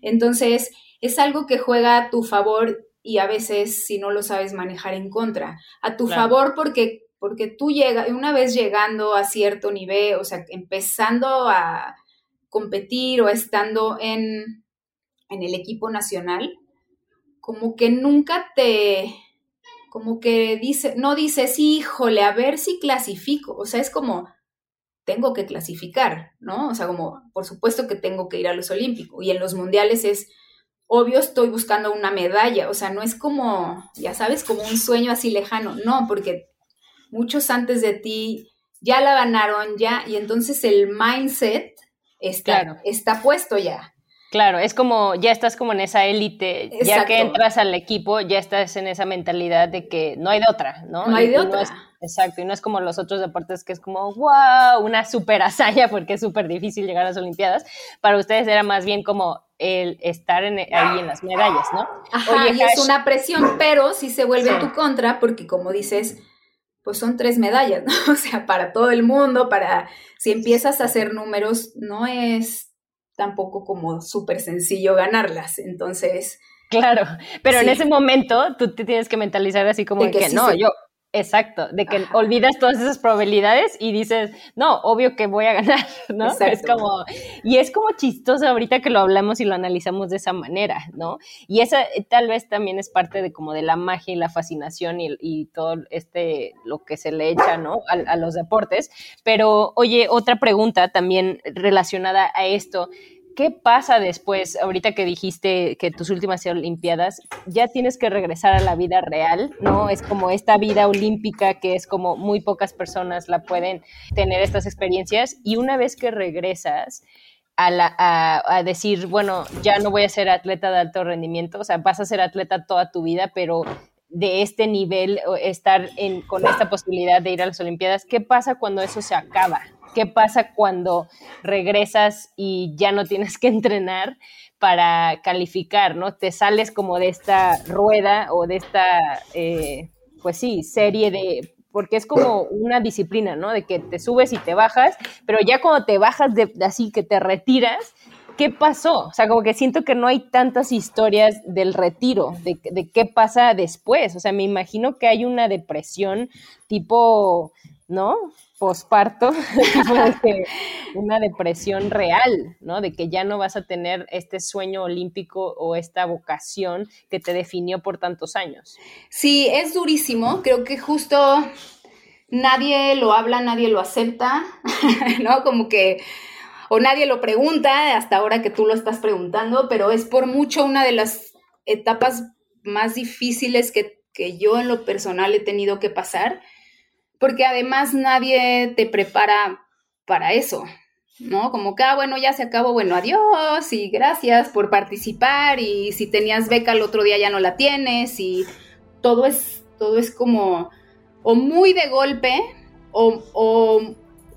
Entonces, es algo que juega a tu favor y a veces, si no lo sabes manejar, en contra. A tu favor porque, porque tú llegas, una vez llegando a cierto nivel, o sea, empezando a competir o estando en, en el equipo nacional, como que nunca te, como que dice, no dices, híjole, a ver si clasifico. O sea, es como, tengo que clasificar, ¿no? O sea, como, por supuesto que tengo que ir a los Olímpicos. Y en los mundiales es, obvio, estoy buscando una medalla. O sea, no es como, ya sabes, como un sueño así lejano. No, porque muchos antes de ti ya la ganaron, ya, y entonces el mindset está, está puesto ya. Claro, es como, ya estás como en esa élite, ya que entras al equipo, ya estás en esa mentalidad de que no hay de otra, ¿no? No hay de otra. exacto, y no es como los otros deportes que es como, wow, una super hazaña porque es súper difícil llegar a las Olimpiadas. Para ustedes era más bien como el estar en, ahí en las medallas, ¿no? Ajá, y es una presión, pero sí se vuelve tu contra porque como dices, pues son tres medallas, ¿no? O sea, para todo el mundo, para, si empiezas a hacer números, no es tampoco como súper sencillo ganarlas. Entonces... Claro, pero en ese momento tú te tienes que mentalizar así como que, no, yo, Exacto, de que olvidas todas esas probabilidades y dices, no, obvio que voy a ganar, ¿no? Es como, y es como chistoso ahorita que lo hablamos y lo analizamos de esa manera, ¿no? Y esa tal vez también es parte de como de la magia y la fascinación y, todo este, lo que se le echa, ¿no? A, a los deportes. Pero, oye, otra pregunta también relacionada a esto. ¿Qué pasa después, ahorita que dijiste que tus últimas Olimpiadas, ya tienes que regresar a la vida real, ¿no? Es como esta vida olímpica que es como muy pocas personas la pueden tener estas experiencias y una vez que regresas a, a, decir, bueno, ya no voy a ser atleta de alto rendimiento, o sea, vas a ser atleta toda tu vida, pero de este nivel, estar en, con esta posibilidad de ir a las Olimpiadas, ¿qué pasa cuando eso se acaba? ¿Qué pasa cuando regresas y ya no tienes que entrenar para calificar, ¿no? Te sales como de esta rueda o de esta, eh, pues sí, serie de, porque es como una disciplina, ¿no? De que te subes y te bajas, pero ya cuando te bajas de, así que te retiras, ¿qué pasó? O sea, como que siento que no hay tantas historias del retiro, de, qué pasa después. O sea, me imagino que hay una depresión tipo, ¿no? posparto, una depresión real, ¿no? De que ya no vas a tener este sueño olímpico o esta vocación que te definió por tantos años. Sí, es durísimo. Creo que justo nadie lo habla, nadie lo acepta, ¿no? Como que, o nadie lo pregunta hasta ahora que tú lo estás preguntando, pero es por mucho una de las etapas más difíciles que, que yo en lo personal he tenido que pasar porque además nadie te prepara para eso, ¿no? Como que, ah, bueno, ya se acabó, bueno, adiós y gracias por participar y si tenías beca el otro día ya no la tienes y todo es, todo es como o muy de golpe o, o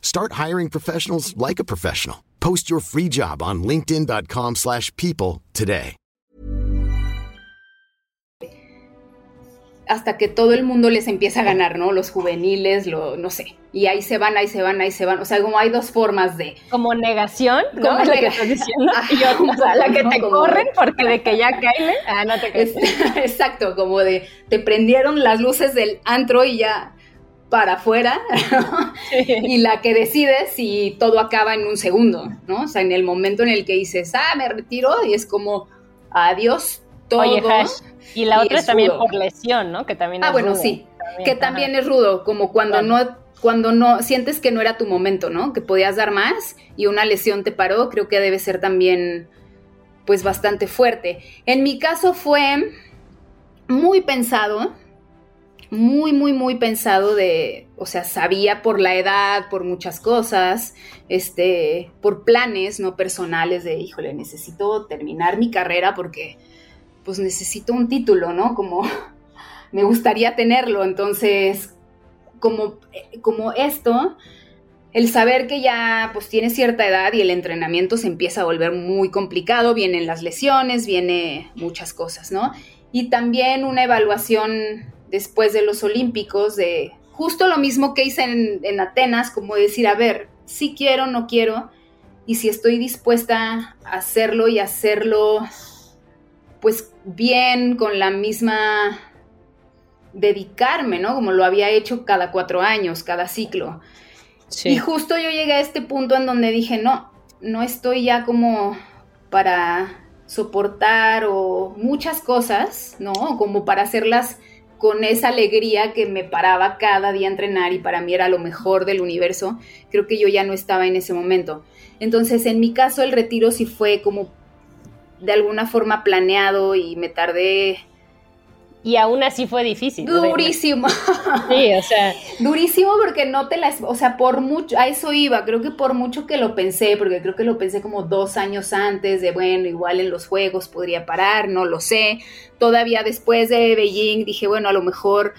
Start hiring professionals like a professional. Post your free job on linkedin.com/people slash people today. hasta que todo el mundo les empieza a ganar, ¿no? Los juveniles, lo, no sé. Y ahí se van, ahí se van, ahí se van. O sea, como hay dos formas de... Como negación, ¿no? Como Es nega- que estás diciendo. Ajá, Y yo, o sea, la que no, te como- corren porque de que ya caile. Ah, no te crees. Es- exacto, como de te prendieron las luces del antro y ya para afuera. y la que decide si todo acaba en un segundo, ¿no? O sea, en el momento en el que dices, ah, me retiro, y es como, adiós, todo. Oye, Hash. Y la y otra es es también rudo. por lesión, ¿no? Que también Ah, es bueno, rudo. sí. También, que ajá. también es rudo, como cuando Claro. no, cuando no sientes que no era tu momento, ¿no? Que podías dar más y una lesión te paró, creo que debe ser también, pues, bastante fuerte. En mi caso fue muy pensado, muy, muy, muy pensado de, o sea, sabía por la edad, por muchas cosas, este, por planes no personales de, híjole, necesito terminar mi carrera porque, pues, necesito un título, ¿no? Como me gustaría tenerlo, entonces, como, eh, como esto, el saber que ya pues tiene cierta edad y el entrenamiento se empieza a volver muy complicado, vienen las lesiones, viene muchas cosas, ¿no? Y también una evaluación después de los Olímpicos de justo lo mismo que hice en, en Atenas, como decir, a ver, si quiero, no quiero, y si estoy dispuesta a hacerlo y hacerlo pues bien, con la misma dedicarme, ¿no? Como lo había hecho cada cuatro años, cada ciclo. Sí. Y justo yo llegué a este punto en donde dije, no, no estoy ya como para soportar o muchas cosas, ¿no? Como para hacerlas con esa alegría que me paraba cada día a entrenar y para mí era lo mejor del universo. Creo que yo ya no estaba en ese momento. Entonces, en mi caso, el retiro sí fue como de alguna forma planeado y me tardé Y aún así fue difícil. durísimo. Sí, o sea, Durísimo porque no te las, o sea, por mucho, a eso iba, creo que por mucho que lo pensé, porque creo que lo pensé como dos años antes de, bueno, igual en los juegos podría parar, no lo sé. Todavía después de Beijing dije, bueno, a lo mejor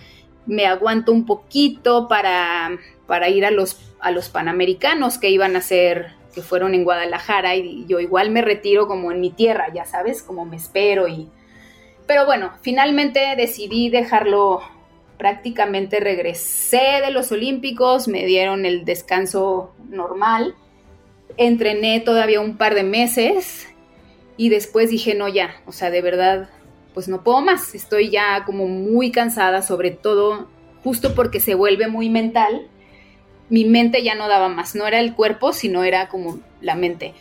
me aguanto un poquito para, para ir a los, a los Panamericanos que iban a ser, que fueron en Guadalajara y yo igual me retiro como en mi tierra, ya sabes, como me espero y... Pero bueno, finalmente decidí dejarlo prácticamente regresé de los Olímpicos, me dieron el descanso normal, entrené todavía un par de meses y después dije, no, ya, o sea, de verdad, pues no puedo más, estoy ya como muy cansada, sobre todo justo porque se vuelve muy mental, mi mente ya no daba más, no era el cuerpo, sino era como la mente.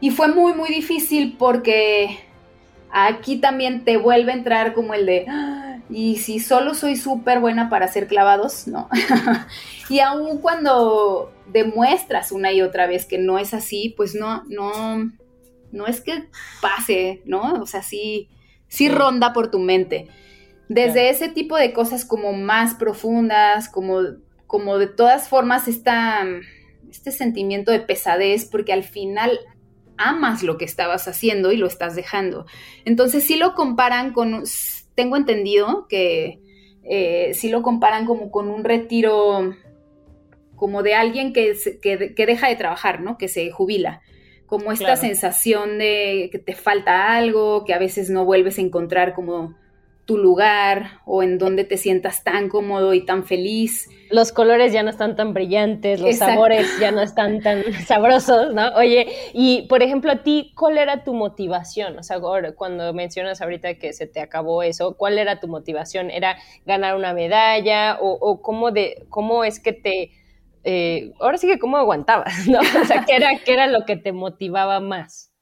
Y fue muy, muy difícil porque aquí también te vuelve a entrar como el de, "Ah, y si solo soy súper buena para hacer clavados, no. y aun cuando demuestras una y otra vez que no es así, pues no, no, no es que pase, ¿no? O sea, sí, sí ronda por tu mente. Desde ese tipo de cosas como más profundas, como, como de todas formas esta, este sentimiento de pesadez, porque al final amas lo que estabas haciendo y lo estás dejando. Entonces sí lo comparan con, tengo entendido que eh, sí lo comparan como con un retiro, como de alguien que, que, que deja de trabajar, ¿no? Que se jubila. Como esta Claro. sensación de que te falta algo, que a veces no vuelves a encontrar como tu lugar o en donde te sientas tan cómodo y tan feliz. los colores ya no están tan brillantes, los Exacto. sabores ya no están tan sabrosos, ¿no? Oye, y por ejemplo, a ti, ¿cuál era tu motivación? O sea, ahora, cuando mencionas ahorita que se te acabó eso, ¿cuál era tu motivación? ¿Era ganar una medalla o, o cómo, de, cómo es que te... eh, ahora sí que cómo aguantabas, ¿no? O sea, ¿qué era, qué era lo que te motivaba más?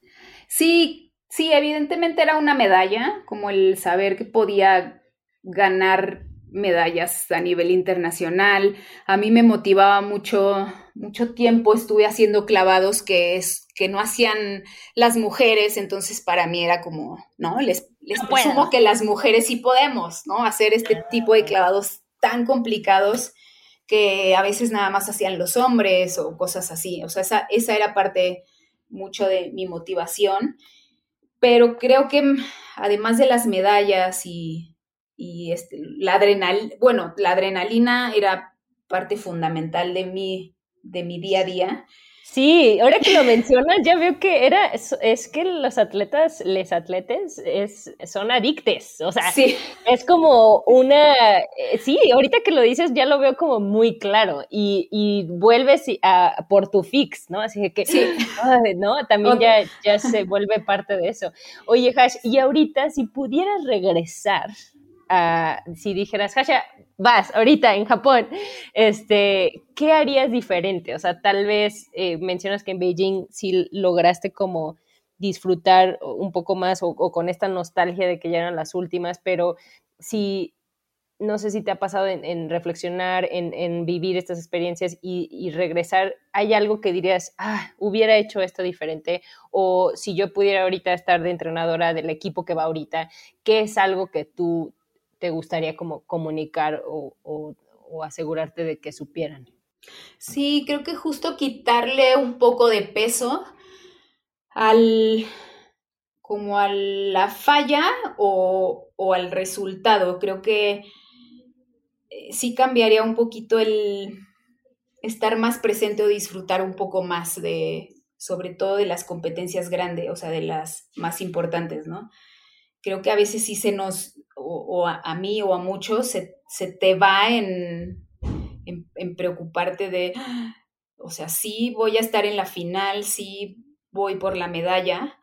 Sí, sí, evidentemente era una medalla, como el saber que podía ganar medallas a nivel internacional. A mí me motivaba mucho, mucho tiempo estuve haciendo clavados que es que no hacían las mujeres, entonces para mí era como, ¿no? Les, les No presumo que las mujeres sí podemos, ¿no? Hacer este tipo de clavados tan complicados que a veces nada más hacían los hombres o cosas así. O sea, esa, esa era parte mucho de mi motivación. Pero creo que mm, además de las medallas y, este, la adrenalina, bueno, la adrenalina era parte fundamental de mi de mi día a día. Sí, ahora que lo mencionas, ya veo que era, es, que los atletas, les atletes, es, son adictes, o sea, es como una, eh, sí, ahorita que lo dices ya lo veo como muy claro y, y vuelves a, por tu fix, ¿no? Así que, sí. ¿no? También ya, ya se vuelve parte de eso. Oye, Hash, y ahorita si pudieras regresar si dijeras, Hasha, vas ahorita en Japón, este, ¿qué harías diferente? O sea, tal vez eh, mencionas que en Beijing sí lograste como disfrutar un poco más o, con esta nostalgia de que ya eran las últimas, pero si no sé si te ha pasado en, reflexionar, en, vivir estas experiencias y, y, regresar, ¿hay algo que dirías, ah, hubiera hecho esto diferente? O si yo pudiera ahorita estar de entrenadora del equipo que va ahorita, ¿qué es algo que tú te gustaría como comunicar o, asegurarte de que supieran? Sí, creo que justo quitarle un poco de peso al como a la falla o, o al resultado. Creo que eh, sí cambiaría un poquito el estar más presente o disfrutar un poco más de, sobre todo de las competencias grandes, o sea, de las más importantes, ¿no? Creo que a veces sí se nos, o, a, mí o a muchos, se, te va en, en, preocuparte de, o sea, sí voy a estar en la final, sí voy por la medalla,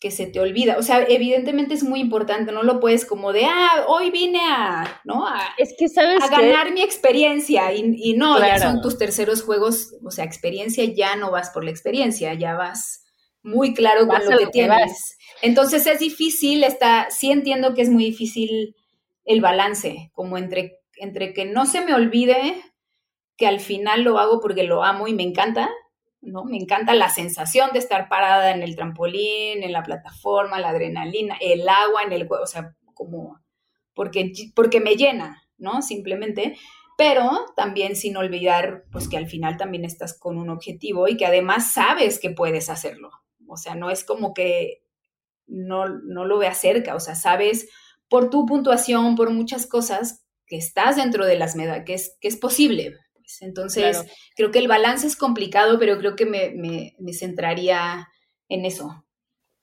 que se te olvida. O sea, evidentemente es muy importante, no lo puedes como de, ah, hoy vine a, ¿no? A, es que sabes a ganar mi experiencia y, no, ya son tus terceros juegos, o sea, experiencia, ya no vas por la experiencia, ya vas muy claro con lo que tienes. Entonces es difícil, está, sí entiendo que es muy difícil el balance, como entre, entre que no se me olvide que al final lo hago porque lo amo y me encanta, ¿no? Me encanta la sensación de estar parada en el trampolín, en la plataforma, la adrenalina, el agua en el o sea, como porque, porque me llena, ¿no? Simplemente, pero también sin olvidar, pues que al final también estás con un objetivo y que además sabes que puedes hacerlo. O sea, no es como que no, no lo veas cerca, o sea, sabes por tu puntuación, por muchas cosas, que estás dentro de las medallas, que es, que es posible. Pues. Entonces, creo que el balance es complicado, pero creo que me, me, me centraría en eso.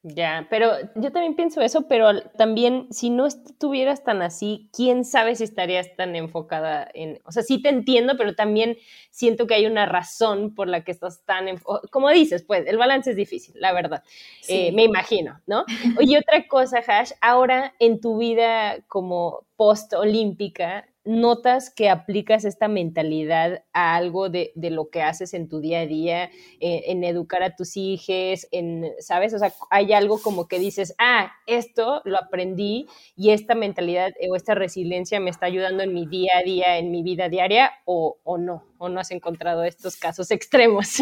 Ya, pero yo también pienso eso, pero también si no estuvieras tan así, quién sabe si estarías tan enfocada en, o sea, sí te entiendo, pero también siento que hay una razón por la que estás tan, como dices, pues el balance es difícil, la verdad, eh, me imagino, ¿no? Oye, otra cosa, Hash, ahora en tu vida como post-olímpica, notas que aplicas esta mentalidad a algo de, lo que haces en tu día a día, eh, en educar a tus hijos, en, ¿sabes? O sea, hay algo como que dices, ah, esto lo aprendí y esta mentalidad o esta resiliencia me está ayudando en mi día a día, en mi vida diaria, o, o no, o no has encontrado estos casos extremos.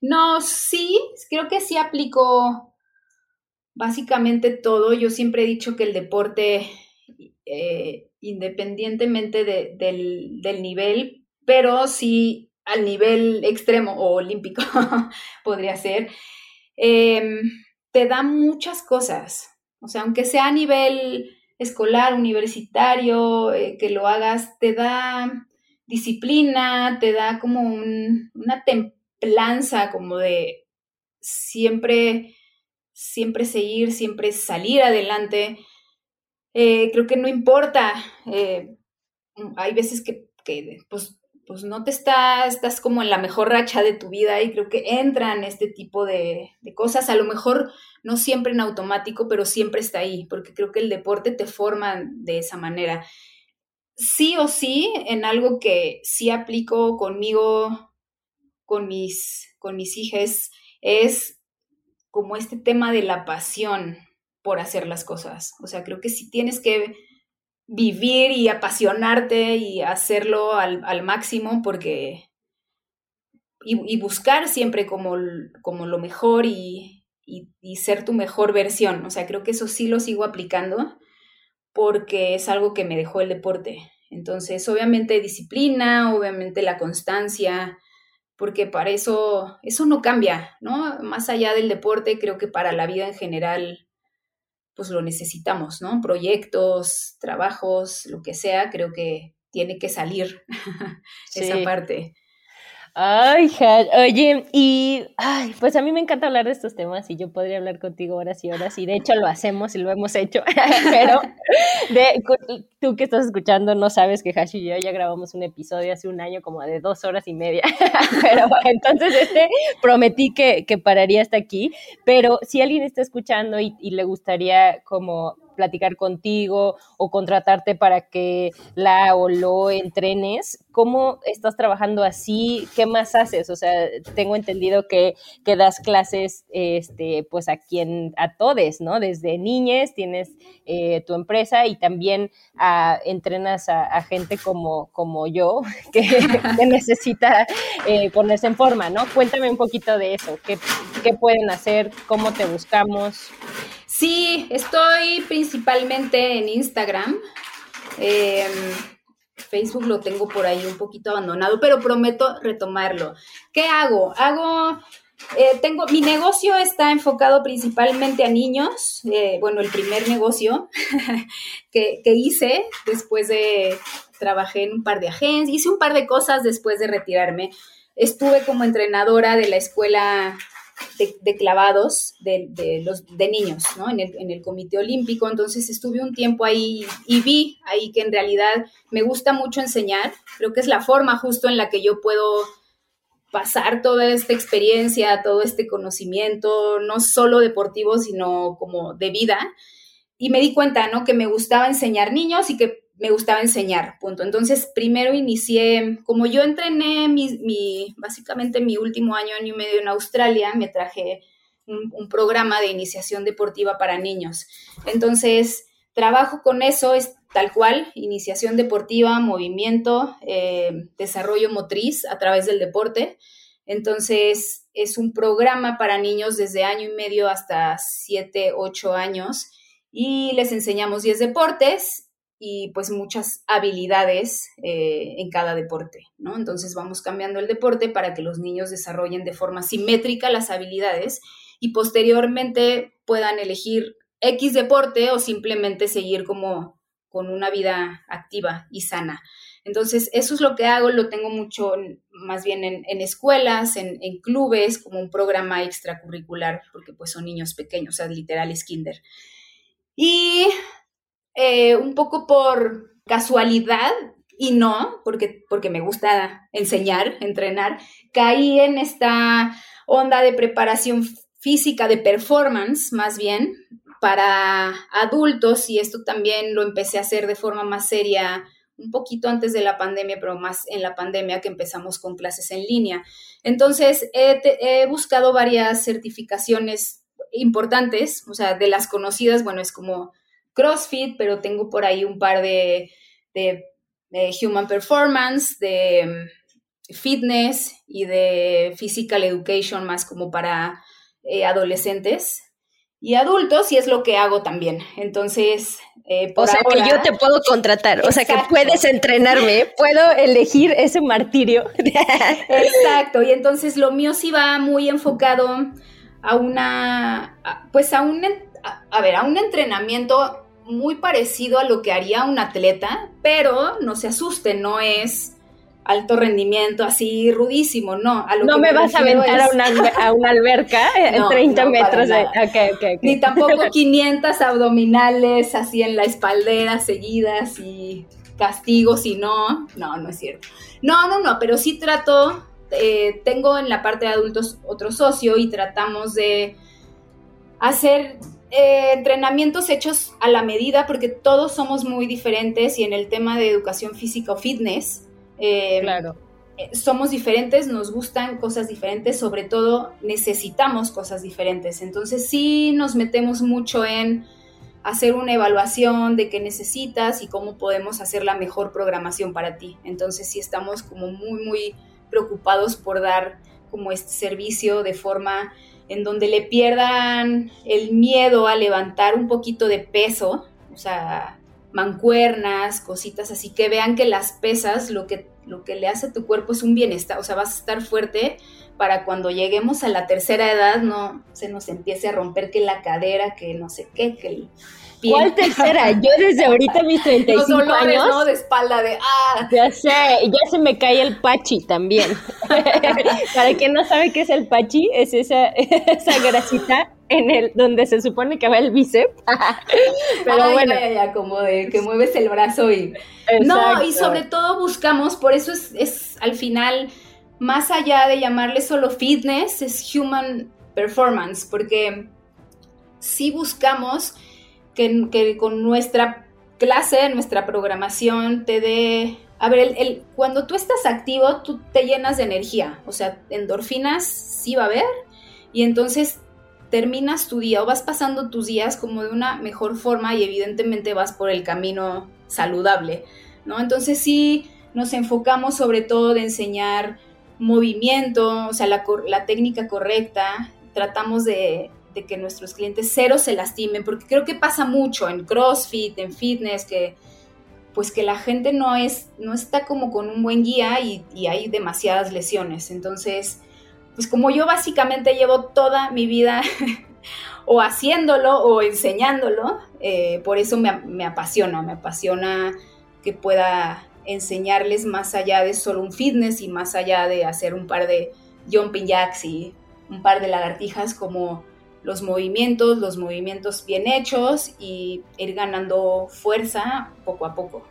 No, sí, creo que sí aplico básicamente todo. Yo siempre he dicho que el deporte eh, independientemente del, nivel, pero sí al nivel extremo o olímpico podría ser, em, te da muchas cosas. O sea, aunque sea a nivel escolar, universitario, eh, que lo hagas, te da disciplina, te da como una templanza, como de siempre, siempre seguir, siempre salir adelante. Eh, creo que no importa. Eh, hay veces que, pues, pues, no te estás, estás como en la mejor racha de tu vida y creo que entran este tipo de, cosas. A lo mejor no siempre en automático, pero siempre está ahí, porque creo que el deporte te forma de esa manera. Sí o sí, en algo que sí aplico conmigo, con mis, con mis hijas, es como este tema de la pasión por hacer las cosas. O sea, creo que si tienes que vivir y apasionarte y hacerlo al, máximo porque... Y, buscar siempre como, como lo mejor y, y, ser tu mejor versión. O sea, creo que eso sí lo sigo aplicando porque es algo que me dejó el deporte. Entonces, obviamente disciplina, obviamente la constancia, porque para eso, eso no cambia, ¿no? Más allá del deporte, creo que para la vida en general pues lo necesitamos, ¿no? Proyectos, trabajos, lo que sea, creo que tiene que salir esa parte. Ay, oye, y ay, pues a mí me encanta hablar de estos temas y yo podría hablar contigo horas y horas y de hecho lo hacemos y lo hemos hecho, pero tú que estás escuchando no sabes que Hashi y yo ya grabamos un episodio hace un año como de dos horas y media, pero entonces este prometí que, que pararía hasta aquí, pero si alguien está escuchando y, y le gustaría como platicar contigo o contratarte para que la o lo entrenes. ¿Cómo estás trabajando así? ¿Qué más haces? O sea, tengo entendido que, que das clases este, pues a quien, a todes, ¿no? Desde niñes tienes eh, tu empresa y también a, entrenas a, gente como, como yo que, necesita eh, ponerse en forma, ¿no? Cuéntame un poquito de eso. ¿Qué, qué pueden hacer? ¿Cómo te buscamos? Sí, estoy principalmente en Instagram. Em, Facebook lo tengo por ahí un poquito abandonado, pero prometo retomarlo. ¿Qué hago? Hago, eh, tengo, mi negocio está enfocado principalmente a niños. Eh, bueno, el primer negocio que, que, hice después de, trabajé en un par de agencias, hice un par de cosas después de retirarme. Estuve como entrenadora de la escuela de, clavados de, los, de niños, ¿no? En el, en el Comité Olímpico. Entonces estuve un tiempo ahí y vi ahí que en realidad me gusta mucho enseñar. Creo que es la forma justo en la que yo puedo pasar toda esta experiencia, todo este conocimiento, no solo deportivo, sino como de vida. Y me di cuenta, ¿no? Que me gustaba enseñar niños y que me gustaba enseñar, punto. Entonces, primero inicié, como yo entrené mi, básicamente mi último año, año y medio en Australia, me traje un, programa de iniciación deportiva para niños. Entonces, trabajo con eso, es tal cual, iniciación deportiva, movimiento, eh, desarrollo motriz a través del deporte. Entonces, es un programa para niños desde año y medio hasta 7, 8 años y les enseñamos 10 deportes y pues muchas habilidades eh, en cada deporte, ¿no? Entonces vamos cambiando el deporte para que los niños desarrollen de forma simétrica las habilidades y posteriormente puedan elegir X deporte o simplemente seguir como con una vida activa y sana. Entonces, eso es lo que hago, lo tengo mucho más bien en, escuelas, en, clubes, como un programa extracurricular, porque pues son niños pequeños, o sea, literal es kinder. Y eh, un poco por casualidad y no, porque, porque me gusta enseñar, entrenar, caí en esta onda de preparación física, de performance más bien, para adultos y esto también lo empecé a hacer de forma más seria un poquito antes de la pandemia, pero más en la pandemia que empezamos con clases en línea. Entonces, he, he buscado varias certificaciones importantes, o sea, de las conocidas, bueno, es como CrossFit, pero tengo por ahí un par de, Human Performance, de mm, fitness y de Physical Education más como para eh, adolescentes y adultos y es lo que hago también. Entonces, eh, o sea que yo te puedo contratar, o sea que puedes entrenarme, puedo elegir ese martirio. exacto, y entonces lo mío sí va muy enfocado a una, pues a un, a ver, a un entrenamiento muy parecido a lo que haría un atleta, pero no se asuste, no es alto rendimiento así rudísimo, no. no me, vas a aventar a, una, a, una, alberca en 30 metros. De, Ni tampoco 500 abdominales así en la espaldera seguidas y castigos y no, no, no es cierto. No, no, no, pero sí trato, eh, tengo en la parte de adultos otro socio y tratamos de hacer eh, entrenamientos hechos a la medida, porque todos somos muy diferentes y en el tema de educación física o fitness, eh, claro. Eh, somos diferentes, nos gustan cosas diferentes, sobre todo necesitamos cosas diferentes. Entonces sí nos metemos mucho en hacer una evaluación de qué necesitas y cómo podemos hacer la mejor programación para ti. Entonces sí estamos como muy, muy preocupados por dar como este servicio de forma en donde le pierdan el miedo a levantar un poquito de peso, o sea, mancuernas, cositas así, que vean que las pesas, lo que, lo que le hace a tu cuerpo es un bienestar, o sea, vas a estar fuerte para cuando lleguemos a la tercera edad no se nos empiece a romper que la cadera, que no sé qué, que el pie. ¿Cuál tercera? Yo desde ahorita mis 35 Los dolores, años. ¿no? De espalda, de ah. Ya sé, ya se me cae el pachi también. para quien no sabe qué es el pachi, es esa, esa grasita en el donde se supone que va el bíceps. Pero bueno, ya, ya, como de que mueves el brazo y No, y sobre todo buscamos, por eso es, es al final más allá de llamarle solo fitness, es human performance, porque si buscamos que, con nuestra clase, nuestra programación, te dé... A ver, el, cuando tú estás activo, tú te llenas de energía, o sea, endorfinas sí va a haber, y entonces terminas tu día o vas pasando tus días como de una mejor forma y evidentemente vas por el camino saludable, ¿no? Entonces sí nos enfocamos sobre todo de enseñar movimiento, o sea, la, técnica correcta, tratamos de, que nuestros clientes cero se lastimen, porque creo que pasa mucho en CrossFit, en fitness, que pues que la gente no es, no está como con un buen guía y, hay demasiadas lesiones. Entonces, pues como yo básicamente llevo toda mi vida o haciéndolo o enseñándolo, eh, por eso me, me apasiona, me apasiona que pueda enseñarles más allá de solo un fitness y más allá de hacer un par de jumping jacks y un par de lagartijas como los movimientos, los movimientos bien hechos y ir ganando fuerza poco a poco.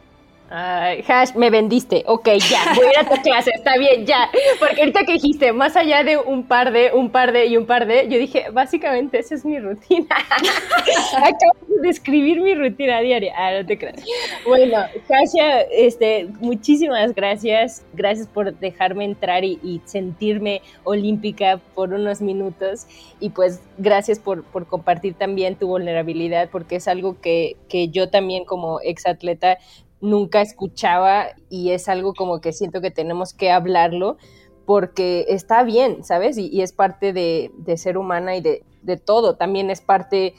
Ay, Hash, me vendiste. Ok, ya, voy a ir a tu clase, está bien, ya. Porque ahorita que dijiste, más allá de un par de, un par de y un par de, yo dije, básicamente esa es mi rutina. Acabo de describir mi rutina diaria. Ah, no te creas. Bueno, Hasha, este, muchísimas gracias. Gracias por dejarme entrar y, sentirme olímpica por unos minutos. Y pues, gracias por, por compartir también tu vulnerabilidad, porque es algo que, que yo también como exatleta nunca escuchaba y es algo como que siento que tenemos que hablarlo porque está bien, ¿sabes? Y, es parte de, ser humana y de, todo, también es parte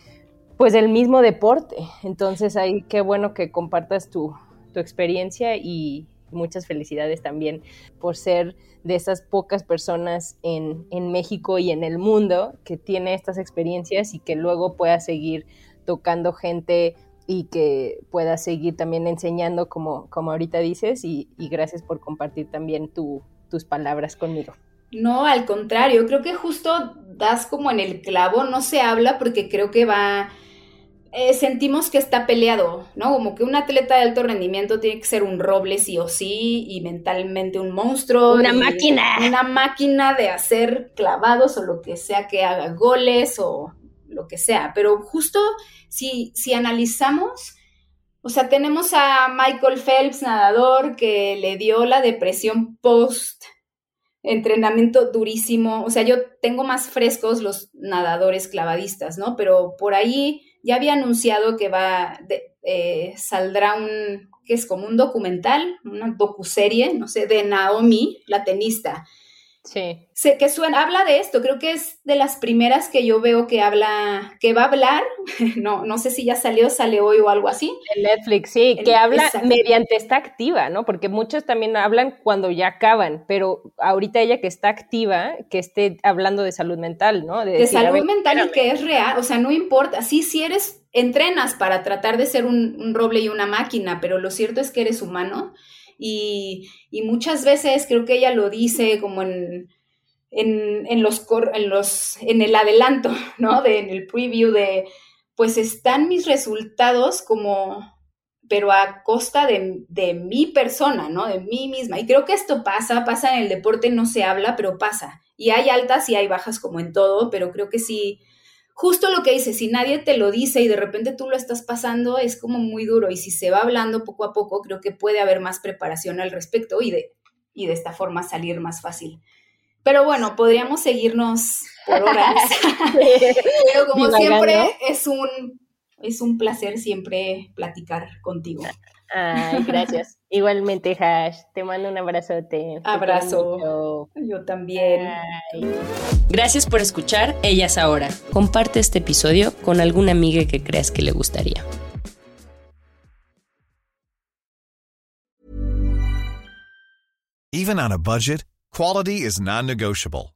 pues del mismo deporte. Entonces ahí qué bueno que compartas tu, experiencia y muchas felicidades también por ser de esas pocas personas en, en México y en el mundo que tiene estas experiencias y que luego pueda seguir tocando gente y que puedas seguir también enseñando como, como ahorita dices y, gracias por compartir también tus palabras conmigo. No, al contrario, creo que justo das como en el clavo, no se habla porque creo que va, eh, sentimos que está peleado, ¿no? Como que un atleta de alto rendimiento tiene que ser un roble sí o sí y mentalmente un monstruo. Una máquina. Una máquina de hacer clavados o lo que sea que haga goles o lo que sea, pero justo si, si analizamos, o sea, tenemos a Michael Phelps, nadador, que le dio la depresión post entrenamiento durísimo, o sea, yo tengo más frescos los nadadores clavadistas, ¿no? Pero por ahí ya había anunciado que va, eh, saldrá un, que es como un documental, una docuserie, no sé, de Naomi, la tenista, Sí. Sé que suena, habla de esto, creo que es de las primeras que yo veo que habla, que va a hablar, no, no sé si ya salió, sale hoy o algo así. En Netflix, sí, que habla mediante esta activa, ¿no? Porque muchos también hablan cuando ya acaban, pero ahorita ella que está activa, que esté hablando de salud mental, ¿no? De, salud mental y que es real, o sea, no importa, sí, si eres, entrenas para tratar de ser un, un roble y una máquina, pero lo cierto es que eres humano y, muchas veces creo que ella lo dice como en, en, los, en, los, en el adelanto, ¿no? De, en el preview de, pues están mis resultados como, pero a costa de, de, mi persona, ¿no? De mí misma. Y creo que esto pasa, pasa en el deporte, no se habla, pero pasa. Y hay altas y hay bajas como en todo, pero creo que sí, justo lo que dice, si nadie te lo dice y de repente tú lo estás pasando, es como muy duro. Y si se va hablando poco a poco, creo que puede haber más preparación al respecto y de, y de esta forma salir más fácil. Pero bueno, podríamos seguirnos por horas. Pero como siempre, es un, es un placer siempre platicar contigo. Ay, gracias. Igualmente, Hash, te mando un abrazote. Abrazo. Yo también. Gracias por escuchar Ellas Ahora. Comparte este episodio con alguna amiga que creas que le gustaría. Even on a budget, quality is non-negotiable.